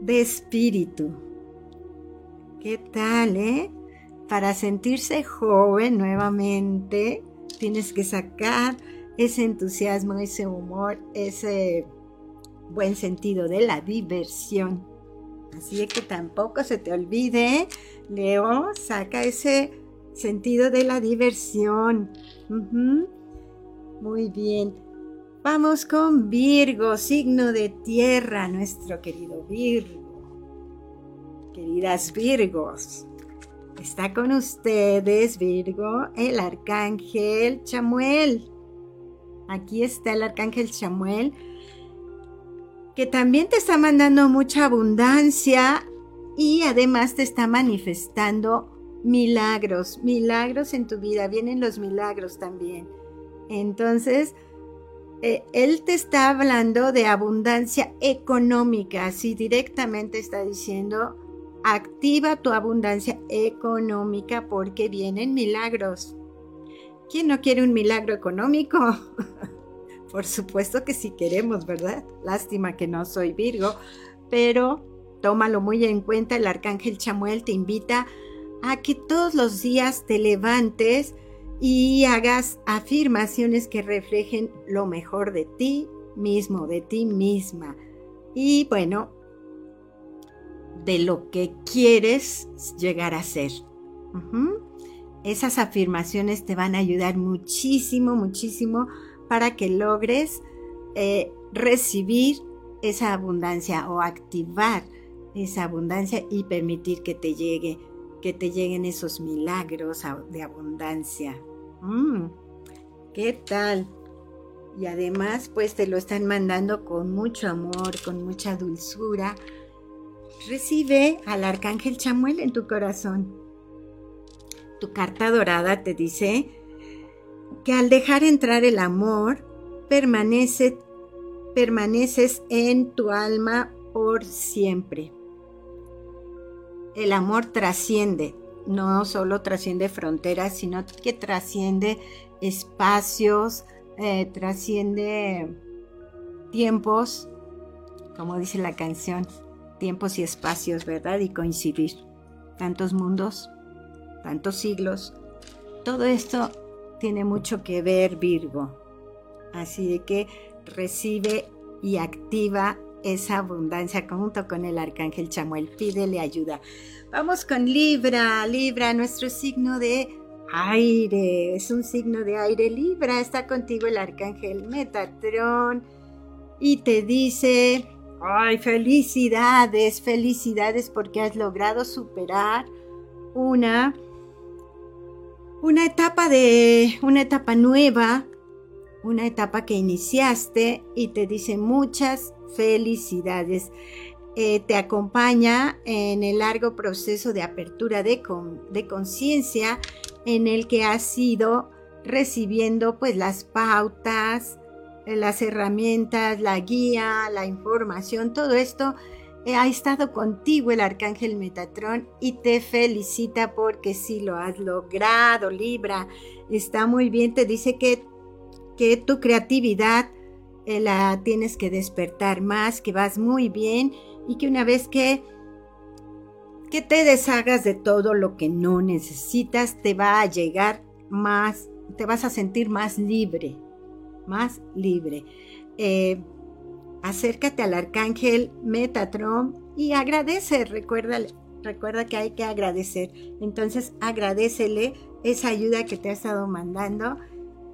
de espíritu. ¿Qué tal, eh? Para sentirse joven nuevamente, tienes que sacar ese entusiasmo, ese humor, ese buen sentido de la diversión. Así que tampoco se te olvide, Leo, saca ese sentido de la diversión. Muy bien. Vamos con Virgo, signo de tierra, nuestro querido Virgo. Queridas Virgos, está con ustedes, Virgo, el arcángel Chamuel. Aquí está el arcángel Chamuel, que también te está mandando mucha abundancia y además te está manifestando milagros, milagros en tu vida, vienen los milagros también. Entonces, eh, él te está hablando de abundancia económica, así directamente está diciendo, activa tu abundancia económica porque vienen milagros. ¿Quién no quiere un milagro económico? <laughs> Por supuesto que sí queremos, ¿verdad? Lástima que no soy Virgo, pero tómalo muy en cuenta, el arcángel Chamuel te invita a que todos los días te levantes y hagas afirmaciones que reflejen lo mejor de ti mismo, de ti misma. Y bueno, de lo que quieres llegar a ser. Esas afirmaciones te van a ayudar muchísimo, muchísimo para que logres eh, recibir esa abundancia o activar esa abundancia y permitir que te llegue, que te lleguen esos milagros de abundancia. Mm, ¿Qué tal? Y además, pues te lo están mandando con mucho amor, con mucha dulzura. Recibe al arcángel Chamuel en tu corazón tu carta dorada te dice que al dejar entrar el amor, permanece, permaneces en tu alma por siempre. El amor trasciende, no solo trasciende fronteras, sino que trasciende espacios, eh, trasciende tiempos, como dice la canción, tiempos y espacios, ¿verdad? Y coincidir. Tantos mundos tantos siglos, todo esto tiene mucho que ver Virgo. Así que recibe y activa esa abundancia junto con el arcángel Chamuel. Pídele ayuda. Vamos con Libra. Libra, nuestro signo de aire. Es un signo de aire. Libra, está contigo el arcángel Metatrón y te dice, ay, felicidades, felicidades porque has logrado superar una una etapa de una etapa nueva, una etapa que iniciaste y te dice muchas felicidades. Eh, te acompaña en el largo proceso de apertura de, conciencia en el que has ido recibiendo pues las pautas, las herramientas, la guía, la información, todo esto ha estado contigo el arcángel Metatrón y te felicita porque sí lo has logrado, Libra. Está muy bien, te dice que, que tu creatividad eh, la tienes que despertar más, que vas muy bien y que una vez que, que te deshagas de todo lo que no necesitas, te va a llegar más, te vas a sentir más libre, más libre. Eh, acércate al arcángel Metatron y agradece, recuerda, recuerda que hay que agradecer. Entonces agradecele esa ayuda que te ha estado mandando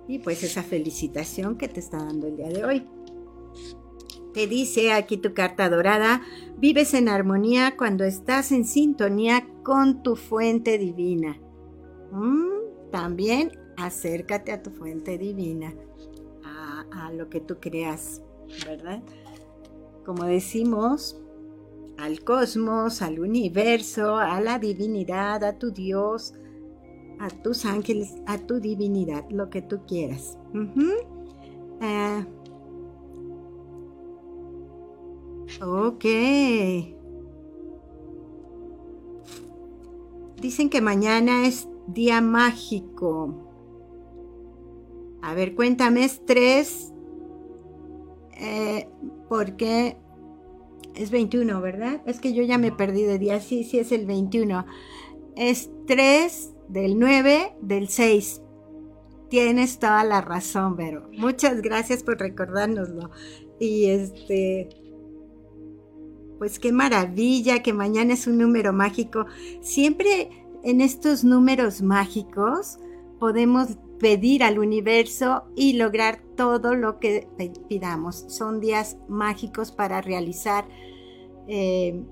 y pues esa felicitación que te está dando el día de hoy. Te dice aquí tu carta dorada, vives en armonía cuando estás en sintonía con tu fuente divina. Mm, también acércate a tu fuente divina, a, a lo que tú creas, ¿verdad? Como decimos, al cosmos, al universo, a la divinidad, a tu Dios, a tus ángeles, a tu divinidad, lo que tú quieras. Eh, ok. Dicen que mañana es día mágico. A ver, cuéntame, es tres. Eh, porque es 21, ¿verdad? Es que yo ya me perdí de día. Sí, sí, es el 21. Es 3 del 9 del 6. Tienes toda la razón, Vero. Muchas gracias por recordárnoslo. Y este, pues qué maravilla que mañana es un número mágico. Siempre en estos números mágicos podemos pedir al universo y lograr todo lo que pidamos. Son días mágicos para realizar eh,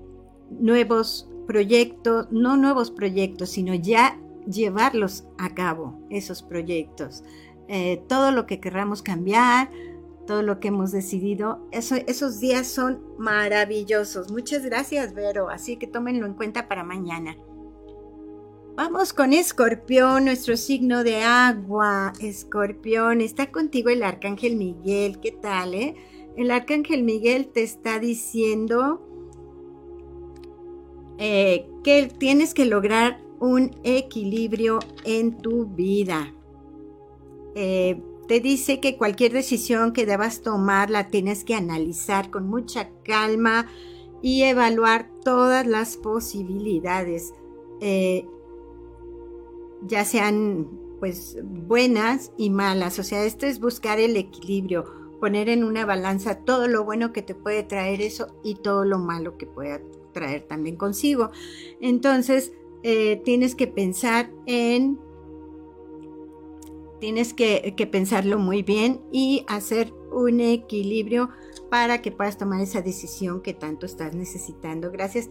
nuevos proyectos, no nuevos proyectos, sino ya llevarlos a cabo, esos proyectos. Eh, todo lo que querramos cambiar, todo lo que hemos decidido, esos días son maravillosos. Muchas gracias, Vero. Así que tómenlo en cuenta para mañana. Vamos con Escorpión, nuestro signo de agua. Escorpión, está contigo el Arcángel Miguel. ¿Qué tal, eh? El Arcángel Miguel te está diciendo eh, que tienes que lograr un equilibrio en tu vida. Eh, te dice que cualquier decisión que debas tomar la tienes que analizar con mucha calma y evaluar todas las posibilidades, eh, ya sean pues buenas y malas. O sea, esto es buscar el equilibrio, poner en una balanza todo lo bueno que te puede traer eso y todo lo malo que pueda traer también consigo. Entonces, eh, tienes que pensar en, tienes que, pensarlo muy bien y hacer un equilibrio para que puedas tomar esa decisión que tanto estás necesitando. Gracias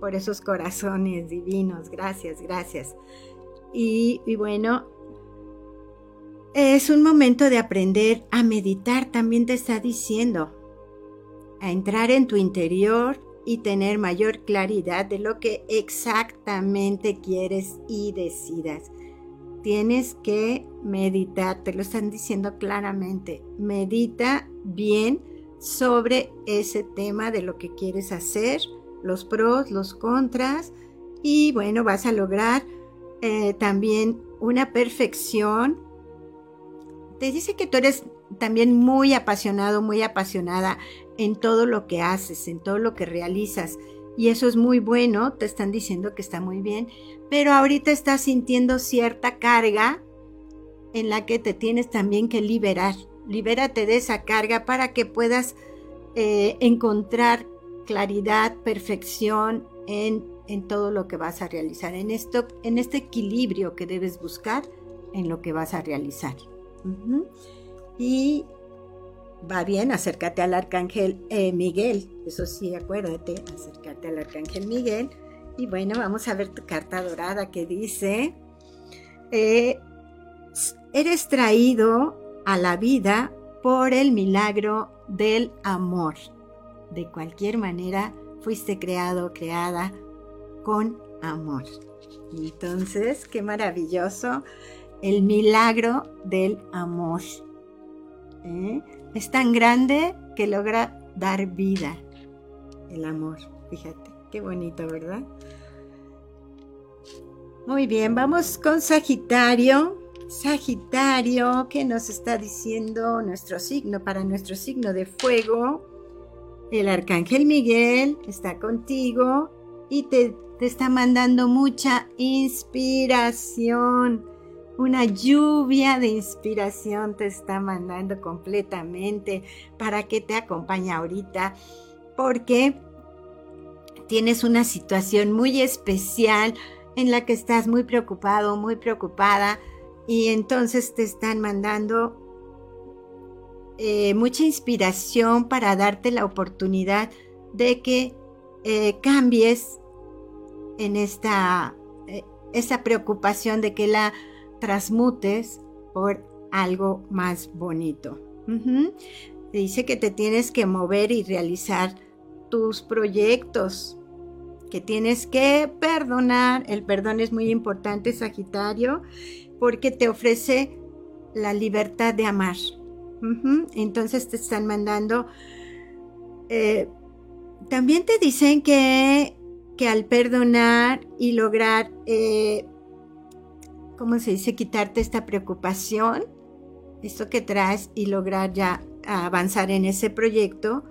por esos corazones divinos, gracias, gracias. Y, bueno, es un momento de aprender a meditar, también te está diciendo, a entrar en tu interior y tener mayor claridad de lo que exactamente quieres y decidas. Tienes que meditar, te lo están diciendo claramente. Medita bien sobre ese tema de lo que quieres hacer, los pros, los contras y bueno, vas a lograr eh, también una perfección. Te dice que tú eres también muy apasionado, muy apasionada en todo lo que haces, en todo lo que realizas. Y eso es muy bueno, te están diciendo que está muy bien, pero ahorita estás sintiendo cierta carga en la que te tienes también que liberar. Libérate de esa carga para que puedas eh, encontrar claridad, perfección en, en, todo lo que vas a realizar, en, esto, en este equilibrio que debes buscar en lo que vas a realizar. Y va bien, acércate al arcángel eh, Miguel, eso sí, acuérdate, acércate al arcángel Miguel. Y bueno, vamos a ver tu carta dorada que dice, eh, eres traído a la vida por el milagro del amor. De cualquier manera, fuiste creado, creada con amor. Entonces, qué maravilloso el milagro del amor. ¿Eh? Es tan grande que logra dar vida. El amor, fíjate, qué bonito, ¿verdad? Muy bien, vamos con Sagitario. Sagitario, ¿qué nos está diciendo nuestro signo para nuestro signo de fuego? El arcángel Miguel está contigo y te, te está mandando mucha inspiración. Una lluvia de inspiración te está mandando completamente para que te acompañe ahorita, porque tienes una situación muy especial en la que estás muy preocupado, muy preocupada y entonces te están mandando eh, mucha inspiración para darte la oportunidad de que eh, cambies en esta, eh, esa preocupación de que la transmutes por algo más bonito. Dice que te tienes que mover y realizar tus proyectos, que tienes que perdonar. El perdón es muy importante, Sagitario, porque te ofrece la libertad de amar. Entonces te están mandando... Eh, también te dicen que, que, al perdonar y lograr, eh, ¿cómo se dice? Quitarte esta preocupación, esto que traes y lograr ya avanzar en ese proyecto,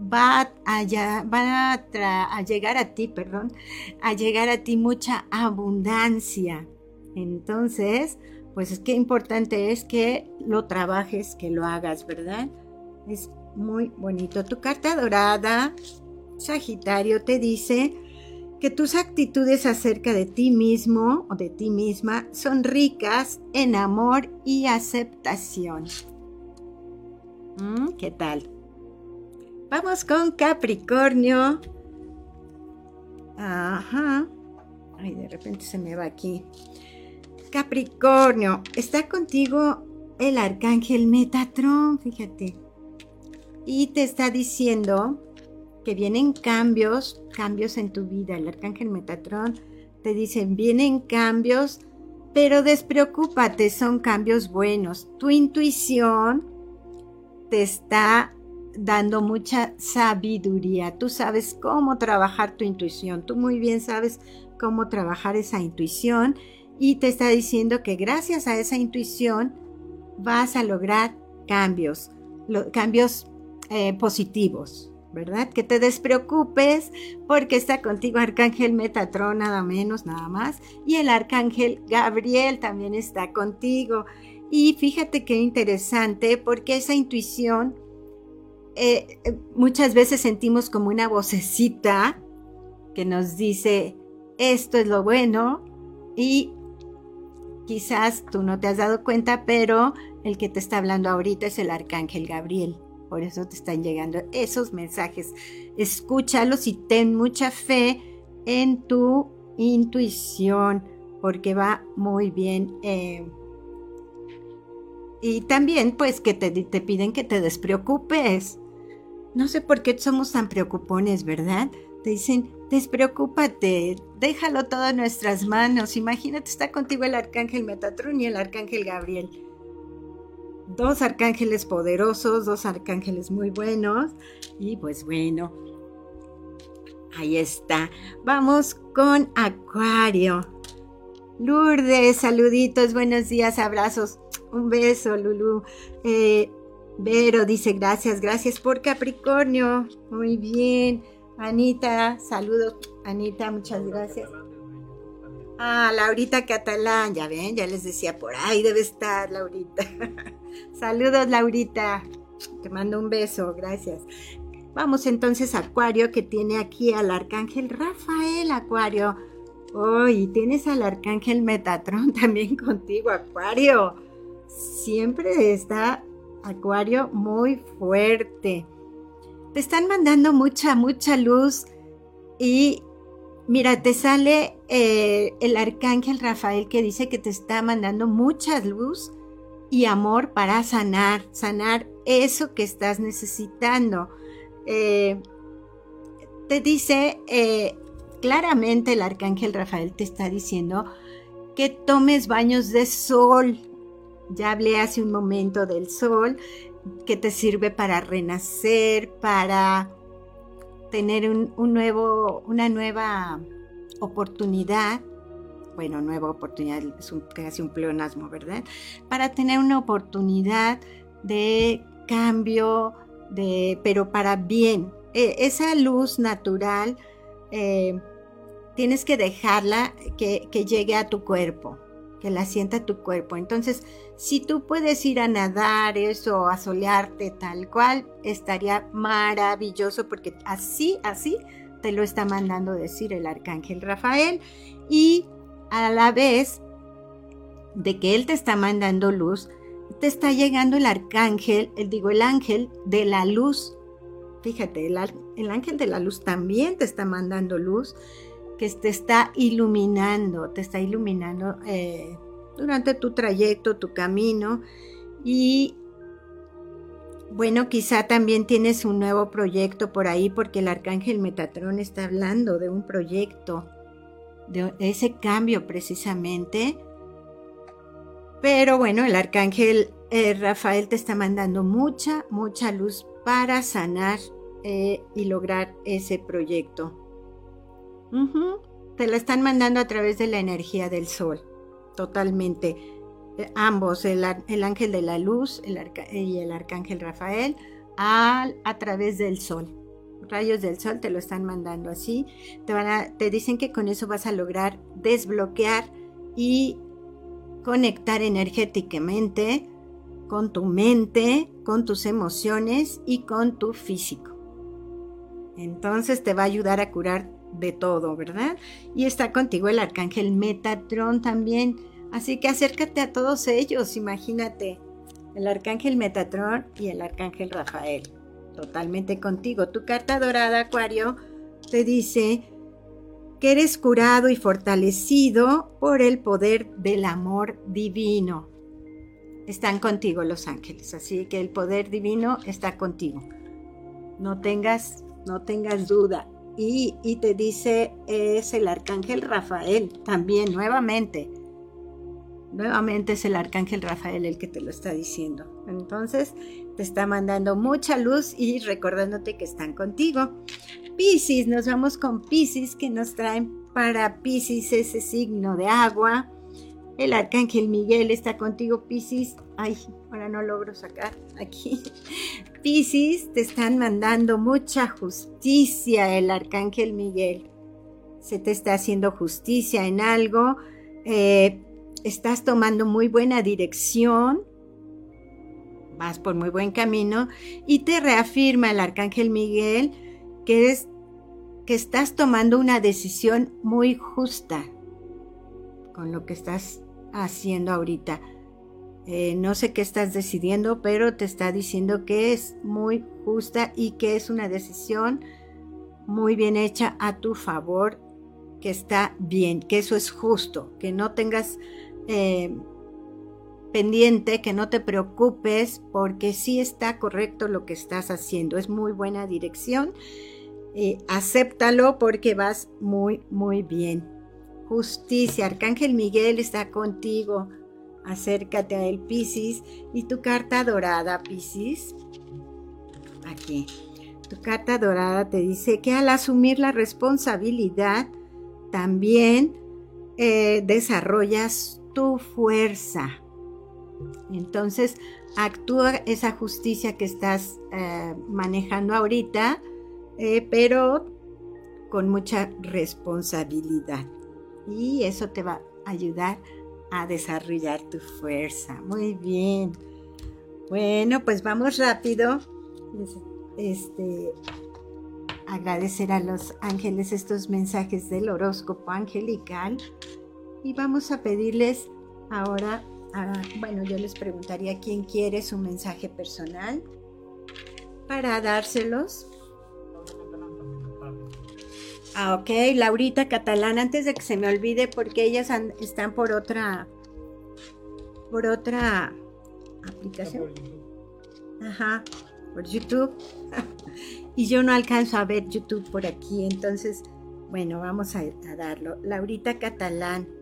va a, va a, llegar a ti, perdón, a llegar a ti mucha abundancia. Entonces, pues es que importante es que lo trabajes, que lo hagas, ¿verdad? Es muy bonito. Tu carta dorada, Sagitario, te dice que tus actitudes acerca de ti mismo o de ti misma son ricas en amor y aceptación. Mm, ¿Qué tal? Vamos con Capricornio. Ajá. Ay, de repente se me va aquí. Capricornio, está contigo el arcángel Metatron, fíjate. Y te está diciendo que vienen cambios, cambios en tu vida. El arcángel Metatron te dice, vienen cambios, pero despreocúpate, son cambios buenos. Tu intuición te está dando mucha sabiduría. Tú sabes cómo trabajar tu intuición. Tú muy bien sabes cómo trabajar esa intuición y te está diciendo que gracias a esa intuición vas a lograr cambios, cambios eh, positivos, ¿verdad? Que te despreocupes porque está contigo Arcángel Metatron, nada menos, nada más, y el Arcángel Gabriel también está contigo. Y fíjate qué interesante porque esa intuición eh, eh, muchas veces sentimos como una vocecita que nos dice esto es lo bueno y Quizás tú no te has dado cuenta, pero el que te está hablando ahorita es el arcángel Gabriel. Por eso te están llegando esos mensajes. Escúchalos y ten mucha fe en tu intuición, porque va muy bien. Eh, y también, pues, que te, te piden que te despreocupes. No sé por qué somos tan preocupones, ¿verdad? Te dicen, despreocúpate, déjalo todo en nuestras manos. Imagínate, está contigo el arcángel Metatron y el arcángel Gabriel. Dos arcángeles poderosos, dos arcángeles muy buenos. Y pues bueno, ahí está. Vamos con Acuario. Lourdes, saluditos, buenos días, abrazos. Un beso, Lulu. Eh, Vero dice gracias, gracias por Capricornio. Muy bien. Anita, saludos. Anita, muchas gracias. Ah, Laurita Catalán, ya ven, ya les decía, por ahí debe estar Laurita. <laughs> saludos, Laurita. Te mando un beso, gracias. Vamos entonces a Acuario, que tiene aquí al arcángel Rafael Acuario. Oh, y tienes al arcángel Metatron <laughs> también contigo, Acuario. Siempre está Acuario muy fuerte te están mandando mucha, mucha luz y mira, te sale eh, el arcángel Rafael que dice que te está mandando mucha luz y amor para sanar, sanar eso que estás necesitando. Eh, te dice eh, claramente el arcángel Rafael te está diciendo que tomes baños de sol. Ya hablé hace un momento del sol que te sirve para renacer, para tener un, nuevo, una nueva oportunidad. Bueno, nueva oportunidad, es casi un pleonasmo, ¿verdad? Para tener una oportunidad de cambio, de, pero para bien. E, esa luz natural eh, tienes que dejarla que, que llegue a tu cuerpo, que la sienta tu cuerpo. Entonces, si tú puedes ir a nadar eso, a solearte tal cual, estaría maravilloso porque así, así te lo está mandando decir el arcángel Rafael. Y a la vez de que Él te está mandando luz, te está llegando el arcángel, el, digo, el ángel de la luz. Fíjate, el, ángel de la luz también te está mandando luz, que te está iluminando, te está iluminando eh, durante tu trayecto, tu camino. Y bueno, quizá también tienes un nuevo proyecto por ahí porque el arcángel Metatrón está hablando de un proyecto, de ese cambio precisamente. Pero bueno, el arcángel eh, Rafael te está mandando mucha, mucha luz para sanar eh, y lograr ese proyecto. Te la están mandando a través de la energía del sol, totalmente ambos, el, ángel de la luz y el arcángel Rafael, a, a través del sol. Rayos del sol te lo están mandando así. Te, van te dicen que con eso vas a lograr desbloquear y conectar energéticamente con tu mente, con tus emociones y con tu físico. Entonces te va a ayudar a curar de todo, ¿verdad? Y está contigo el arcángel Metatron también Así que acércate a todos ellos, imagínate, el arcángel Metatron y el arcángel Rafael, totalmente contigo. Tu carta dorada, Acuario, te dice que eres curado y fortalecido por el poder del amor divino. Están contigo los ángeles, así que el poder divino está contigo. No tengas, no tengas duda. Y, y te dice, es el arcángel Rafael también, nuevamente Nuevamente es el arcángel Rafael el que te lo está diciendo. Entonces te está mandando mucha luz y recordándote que están contigo. Piscis, nos vamos con Piscis que nos traen para Piscis ese signo de agua. El arcángel Miguel está contigo, Piscis. Ay, ahora no logro sacar aquí. <laughs> Piscis, te están mandando mucha justicia el arcángel Miguel. Se te está haciendo justicia en algo. Eh, estás tomando muy buena dirección, vas por muy buen camino y te reafirma el arcángel Miguel que, es, que estás tomando una decisión muy justa con lo que estás haciendo ahorita. Eh, no sé qué estás decidiendo, pero te está diciendo que es muy justa y que es una decisión muy bien hecha a tu favor, que está bien, que eso es justo, que no tengas eh, pendiente, que no te preocupes, porque sí está correcto lo que estás haciendo. Es muy buena dirección. Eh, acéptalo porque vas muy, muy bien. Justicia, Arcángel Miguel está contigo. Acércate a él, Piscis. Y tu carta dorada, Piscis. Aquí. Tu carta dorada te dice que al asumir la responsabilidad, también eh, desarrollas tu fuerza. Entonces, actúa esa justicia que estás eh, manejando ahorita, eh, pero con mucha responsabilidad. Y eso te va a ayudar a desarrollar tu fuerza. Muy bien. Bueno, pues vamos rápido. Este, agradecer a los ángeles estos mensajes del horóscopo angelical y vamos a pedirles ahora, bueno, yo les preguntaría quién quiere su mensaje personal para dárselos. Ah, ok, Laurita Catalán, antes de que se me olvide, porque ellas están por otra, por otra aplicación. Ajá, por YouTube. <laughs> y yo no alcanzo a ver YouTube por aquí, entonces, bueno, vamos a darlo. Laurita Catalán.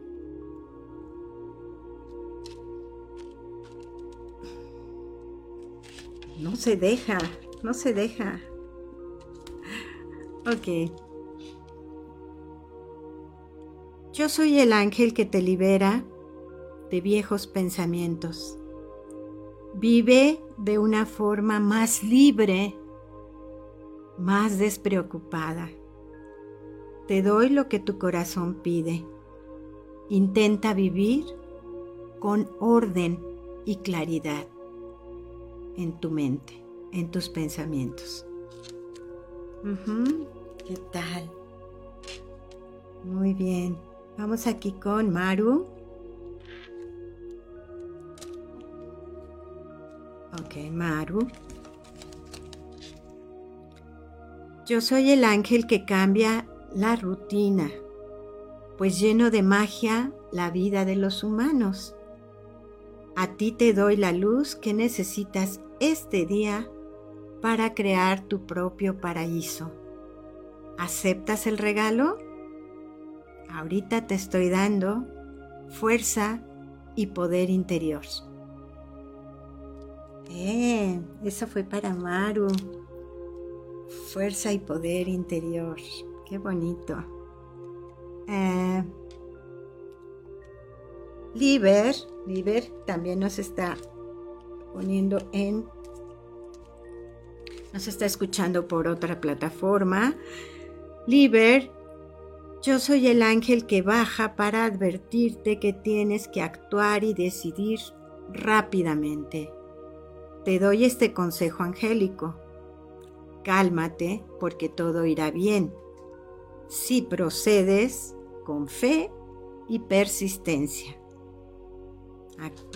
No se deja, no se deja. Ok. Yo soy el ángel que te libera de viejos pensamientos. Vive de una forma más libre, más despreocupada. Te doy lo que tu corazón pide. Intenta vivir con orden y claridad en tu mente, en tus pensamientos. ¿Qué tal? Muy bien. Vamos aquí con Maru. Ok, Maru. Yo soy el ángel que cambia la rutina, pues lleno de magia la vida de los humanos. A ti te doy la luz que necesitas este día para crear tu propio paraíso. ¿Aceptas el regalo? Ahorita te estoy dando fuerza y poder interior. Eso fue para Maru. Fuerza y poder interior. Qué bonito. Eh, Liber, Liber también nos está poniendo en, nos está escuchando por otra plataforma. Liber, yo soy el ángel que baja para advertirte que tienes que actuar y decidir rápidamente. Te doy este consejo angélico. Cálmate porque todo irá bien. Si procedes con fe y persistencia.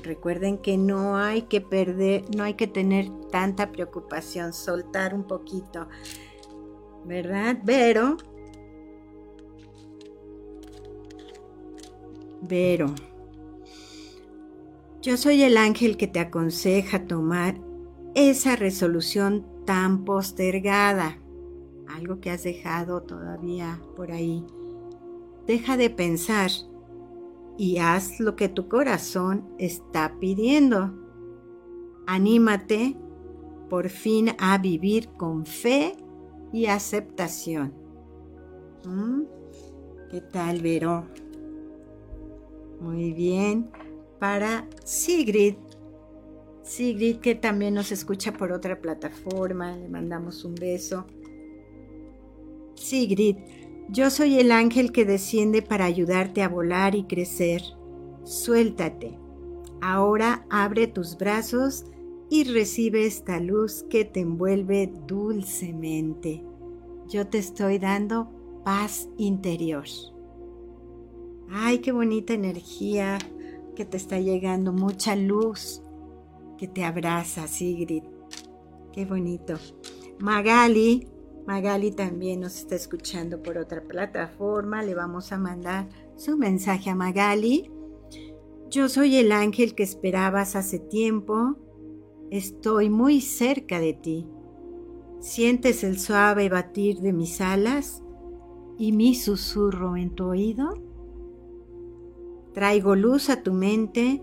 Recuerden que no hay que perder, no hay que tener tanta preocupación, soltar un poquito, ¿verdad? Pero, pero, yo soy el ángel que te aconseja tomar esa resolución tan postergada, algo que has dejado todavía por ahí. Deja de pensar y haz lo que tu corazón está pidiendo. Anímate por fin a vivir con fe y aceptación. ¿Mm? ¿Qué tal, Vero? Muy bien. Para Sigrid. Sigrid, que también nos escucha por otra plataforma, le mandamos un beso. Sigrid, yo soy el ángel que desciende para ayudarte a volar y crecer. Suéltate. Ahora abre tus brazos y recibe esta luz que te envuelve dulcemente. Yo te estoy dando paz interior. Ay, qué bonita energía que te está llegando, mucha luz que te abraza, Sigrid. Qué bonito. Magali, Magali también nos está escuchando por otra plataforma. Le vamos a mandar su mensaje a Magali. Yo soy el ángel que esperabas hace tiempo. Estoy muy cerca de ti. ¿Sientes el suave batir de mis alas y mi susurro en tu oído? Traigo luz a tu mente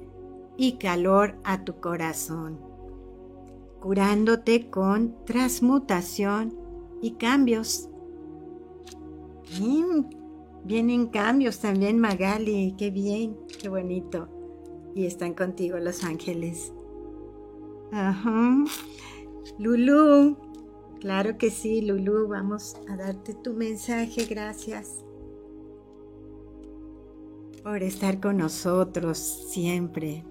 y calor a tu corazón, curándote con transmutación y cambios. vienen cambios también, Magali. Qué bien, qué bonito. Y están contigo los ángeles. Ajá. Lulu. Claro que sí, Lulu. Vamos a darte tu mensaje. Gracias por estar con nosotros siempre.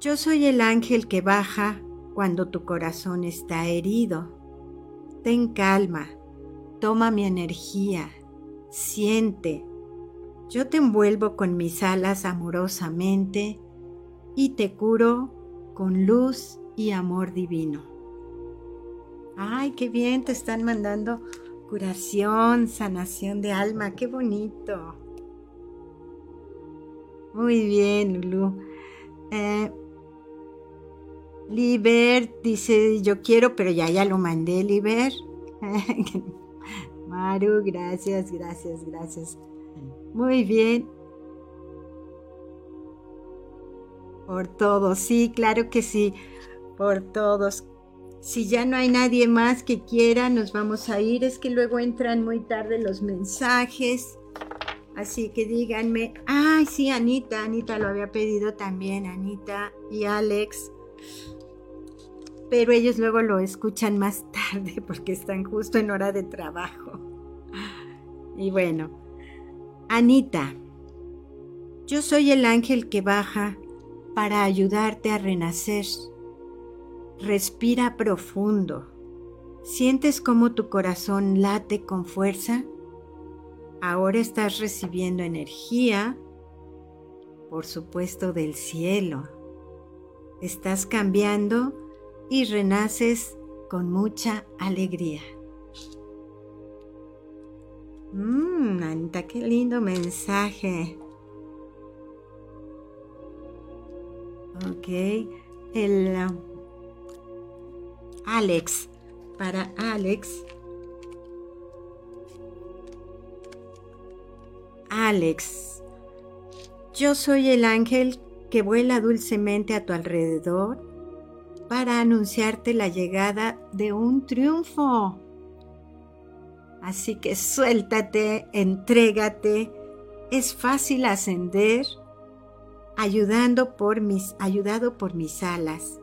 Yo soy el ángel que baja cuando tu corazón está herido ten calma, toma mi energía, siente. Yo te envuelvo con mis alas amorosamente y te curo con luz y amor divino. Ay, qué bien, te están mandando curación, sanación de alma, qué bonito. Muy bien, Lulu. Eh, Liber dice, yo quiero, pero ya ya lo mandé, Liber. <laughs> Maru, gracias, gracias, gracias. Muy bien. Por todos, sí, claro que sí, por todos. Si ya no hay nadie más que quiera, nos vamos a ir. Es que luego entran muy tarde los mensajes. Así que díganme, ay, sí, Anita, Anita lo había pedido también, Anita y Alex pero ellos luego lo escuchan más <laughs> tarde porque están justo en hora de trabajo. Y bueno, Anita, yo soy el ángel que baja para ayudarte a renacer. Respira profundo. ¿Sientes cómo tu corazón late con fuerza? Ahora estás recibiendo energía, por supuesto, del cielo estás cambiando y renaces con mucha alegría. Mmm, Anita, qué lindo mensaje. Ok, el um, Alex, para Alex. Alex, yo soy el ángel que vuela dulcemente a tu alrededor para anunciarte la llegada de un triunfo. Así que suéltate, entrégate. Es fácil ascender ayudando por mis, ayudado por mis alas.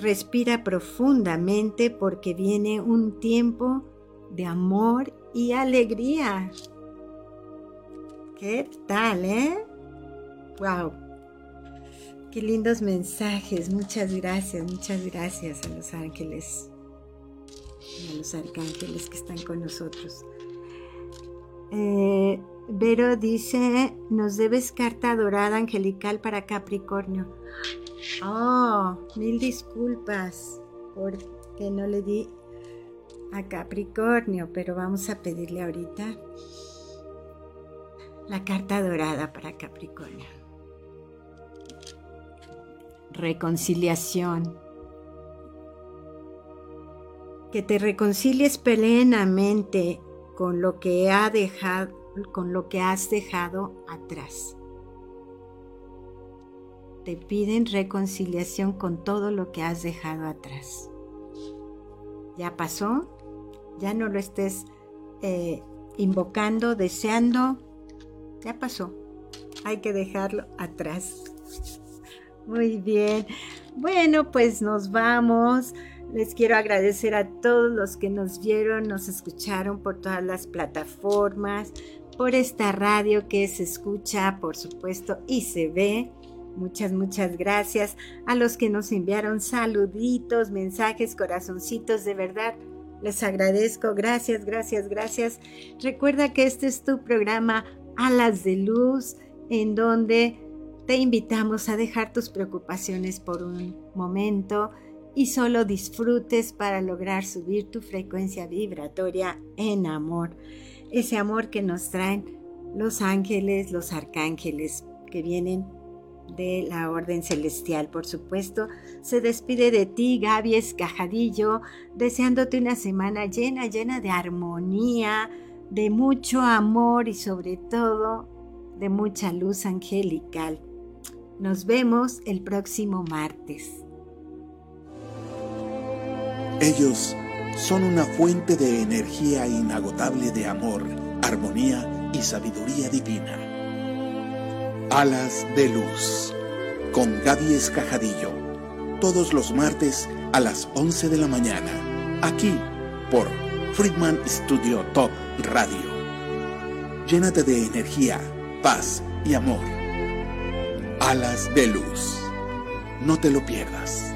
Respira profundamente porque viene un tiempo de amor y alegría. ¿Qué tal, eh? ¡Wow! Qué lindos mensajes. Muchas gracias, muchas gracias a los ángeles a los arcángeles que están con nosotros. Eh, Vero dice, nos debes carta dorada angelical para Capricornio. Oh, mil disculpas porque no le di a Capricornio, pero vamos a pedirle ahorita la carta dorada para Capricornio. Reconciliación. Que te reconcilies plenamente con lo que ha dejado con lo que has dejado atrás. Te piden reconciliación con todo lo que has dejado atrás. Ya pasó, ya no lo estés eh, invocando, deseando, ya pasó. Hay que dejarlo atrás. Muy bien. Bueno, pues nos vamos. Les quiero agradecer a todos los que nos vieron, nos escucharon por todas las plataformas, por esta radio que se escucha, por supuesto, y se ve. Muchas, muchas gracias a los que nos enviaron saluditos, mensajes, corazoncitos, de verdad. Les agradezco, gracias, gracias, gracias. Recuerda que este es tu programa Alas de Luz, en donde te invitamos a dejar tus preocupaciones por un momento y solo disfrutes para lograr subir tu frecuencia vibratoria en amor ese amor que nos traen los ángeles, los arcángeles que vienen de la orden celestial, por supuesto. Se despide de ti, Gaby Escajadillo, deseándote una semana llena, llena de armonía, de mucho amor y sobre todo de mucha luz angelical. Nos vemos el próximo martes. Ellos son una fuente de energía inagotable de amor, armonía y sabiduría divina. Alas de Luz, con Gaby Escajadillo, todos los martes a las 11 de la mañana, aquí por Friedman Studio Top Radio. Llénate de energía, paz y amor. Alas de Luz. No te lo pierdas.